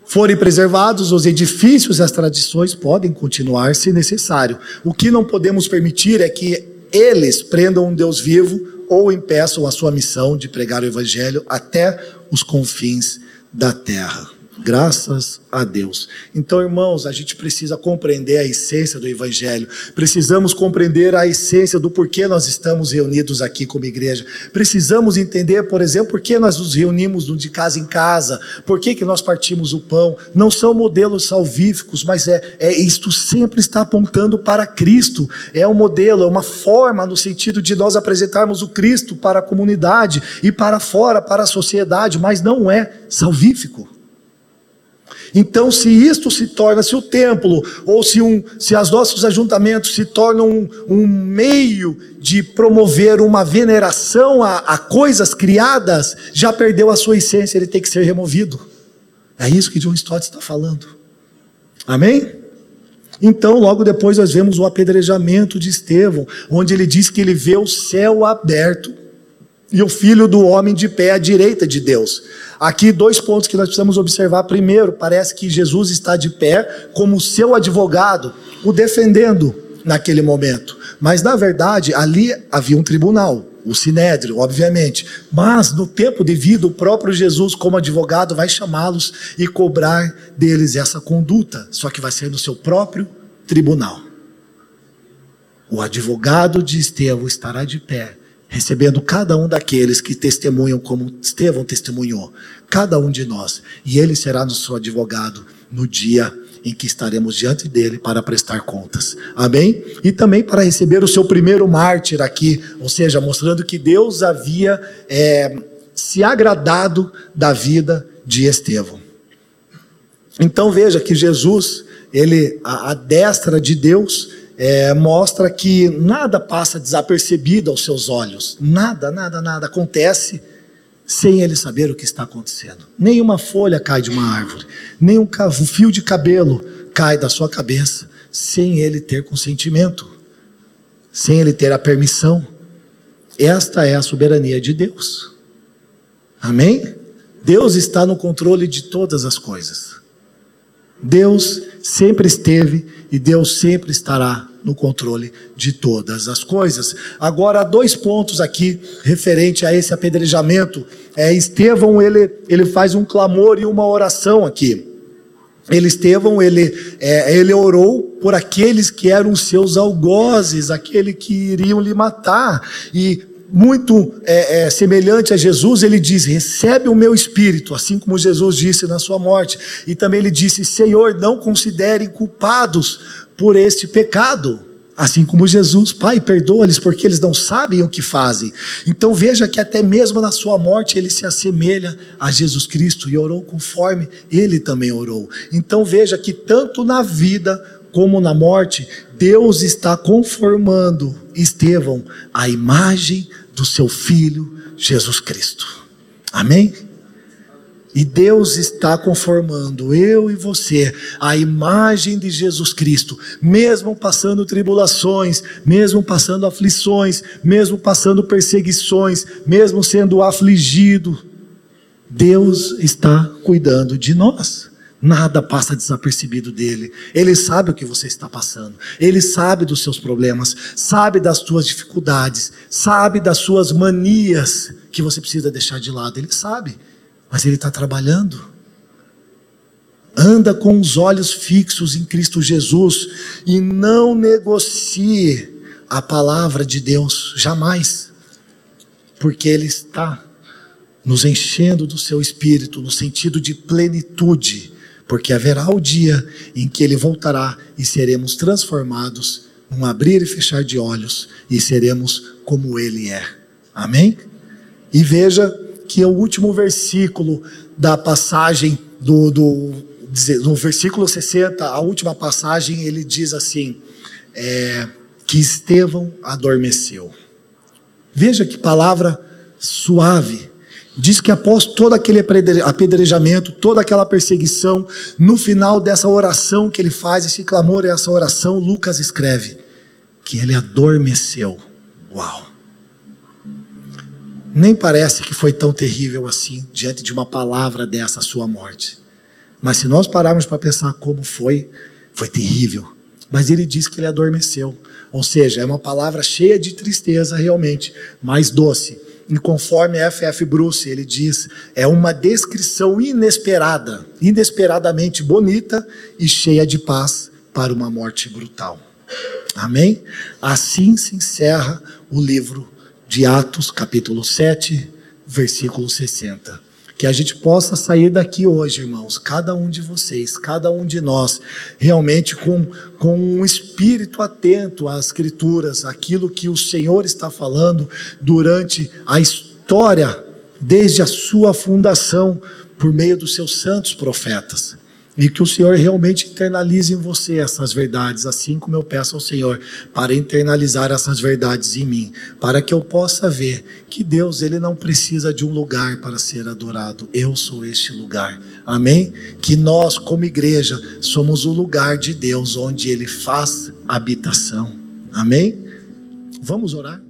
forem preservados, os edifícios e as tradições podem continuar se necessário. O que não podemos permitir é que eles prendam um Deus vivo ou impeçam a sua missão de pregar o evangelho até os confins da terra. Graças a Deus. Então, irmãos, a gente precisa compreender a essência do Evangelho, precisamos compreender a essência do porquê nós estamos reunidos aqui como igreja. Precisamos entender, por exemplo, por que nós nos reunimos de casa em casa, por que, que nós partimos o pão. Não são modelos salvíficos, mas é, é isto sempre está apontando para Cristo. É um modelo, é uma forma no sentido de nós apresentarmos o Cristo para a comunidade e para fora, para a sociedade, mas não é salvífico. Então, se isto se torna, se o templo, ou se, um, se os nossos ajuntamentos se tornam um, um meio de promover uma veneração a, a coisas criadas, já perdeu a sua essência, ele tem que ser removido. É isso que John Stott está falando. Amém? Então, logo depois, nós vemos o apedrejamento de Estevão, onde ele diz que ele vê o céu aberto e o filho do homem de pé à direita de Deus. Aqui, dois pontos que nós precisamos observar. Primeiro, parece que Jesus está de pé como seu advogado, o defendendo naquele momento. Mas, na verdade, ali havia um tribunal, o Sinédrio, obviamente. Mas, no tempo devido, o próprio Jesus, como advogado, vai chamá-los e cobrar deles essa conduta, só que vai ser no seu próprio tribunal. O advogado de Estevão estará de pé recebendo cada um daqueles que testemunham como Estevão testemunhou, cada um de nós, e ele será nosso advogado no dia em que estaremos diante dele para prestar contas. Amém? E também para receber o seu primeiro mártir aqui, ou seja, mostrando que Deus havia é, se agradado da vida de Estevão. Então veja que Jesus, ele, a, a destra de Deus, é, mostra que nada passa desapercebido aos seus olhos. Nada, nada, nada acontece sem ele saber o que está acontecendo. Nenhuma folha cai de uma árvore, nenhum um fio de cabelo cai da sua cabeça sem ele ter consentimento, sem ele ter a permissão. Esta é a soberania de Deus. Amém? Deus está no controle de todas as coisas. Deus sempre esteve e Deus sempre estará no controle de todas as coisas. Agora, dois pontos aqui referente a esse apedrejamento. É, Estevão, ele, ele faz um clamor e uma oração aqui. Ele, Estevão, ele, é, ele orou por aqueles que eram seus algozes, aquele que iriam lhe matar. E muito é, é, semelhante a Jesus, ele diz: Recebe o meu espírito, assim como Jesus disse na sua morte. E também ele disse: Senhor, não considerem culpados por este pecado. Assim como Jesus, Pai, perdoa-lhes porque eles não sabem o que fazem. Então veja que até mesmo na sua morte ele se assemelha a Jesus Cristo e orou conforme ele também orou. Então veja que tanto na vida como na morte, Deus está conformando Estevão à imagem do seu filho Jesus Cristo. Amém? E Deus está conformando eu e você a imagem de Jesus Cristo, mesmo passando tribulações, mesmo passando aflições, mesmo passando perseguições, mesmo sendo afligido. Deus está cuidando de nós. Nada passa desapercebido dele. Ele sabe o que você está passando. Ele sabe dos seus problemas, sabe das suas dificuldades, sabe das suas manias que você precisa deixar de lado. Ele sabe mas ele está trabalhando. Anda com os olhos fixos em Cristo Jesus e não negocie a palavra de Deus, jamais, porque Ele está nos enchendo do seu espírito, no sentido de plenitude, porque haverá o dia em que Ele voltará e seremos transformados num abrir e fechar de olhos e seremos como Ele é. Amém? E veja que é o último versículo da passagem do, do no versículo 60, a última passagem, ele diz assim: é, que Estevão adormeceu. Veja que palavra suave. Diz que após todo aquele apedrejamento, toda aquela perseguição, no final dessa oração que ele faz, esse clamor, essa oração, Lucas escreve que ele adormeceu. Uau! Nem parece que foi tão terrível assim diante de uma palavra dessa sua morte. Mas se nós pararmos para pensar como foi, foi terrível. Mas ele diz que ele adormeceu. Ou seja, é uma palavra cheia de tristeza realmente, mas doce. E conforme F.F. Bruce, ele diz, é uma descrição inesperada, inesperadamente bonita e cheia de paz para uma morte brutal. Amém? Assim se encerra o livro de Atos, capítulo 7, versículo 60. Que a gente possa sair daqui hoje, irmãos, cada um de vocês, cada um de nós, realmente com, com um espírito atento às Escrituras, aquilo que o Senhor está falando durante a história, desde a sua fundação, por meio dos seus santos profetas. E que o Senhor realmente internalize em você essas verdades, assim como eu peço ao Senhor para internalizar essas verdades em mim, para que eu possa ver que Deus ele não precisa de um lugar para ser adorado. Eu sou este lugar. Amém? Que nós como igreja somos o lugar de Deus onde ele faz habitação. Amém? Vamos orar?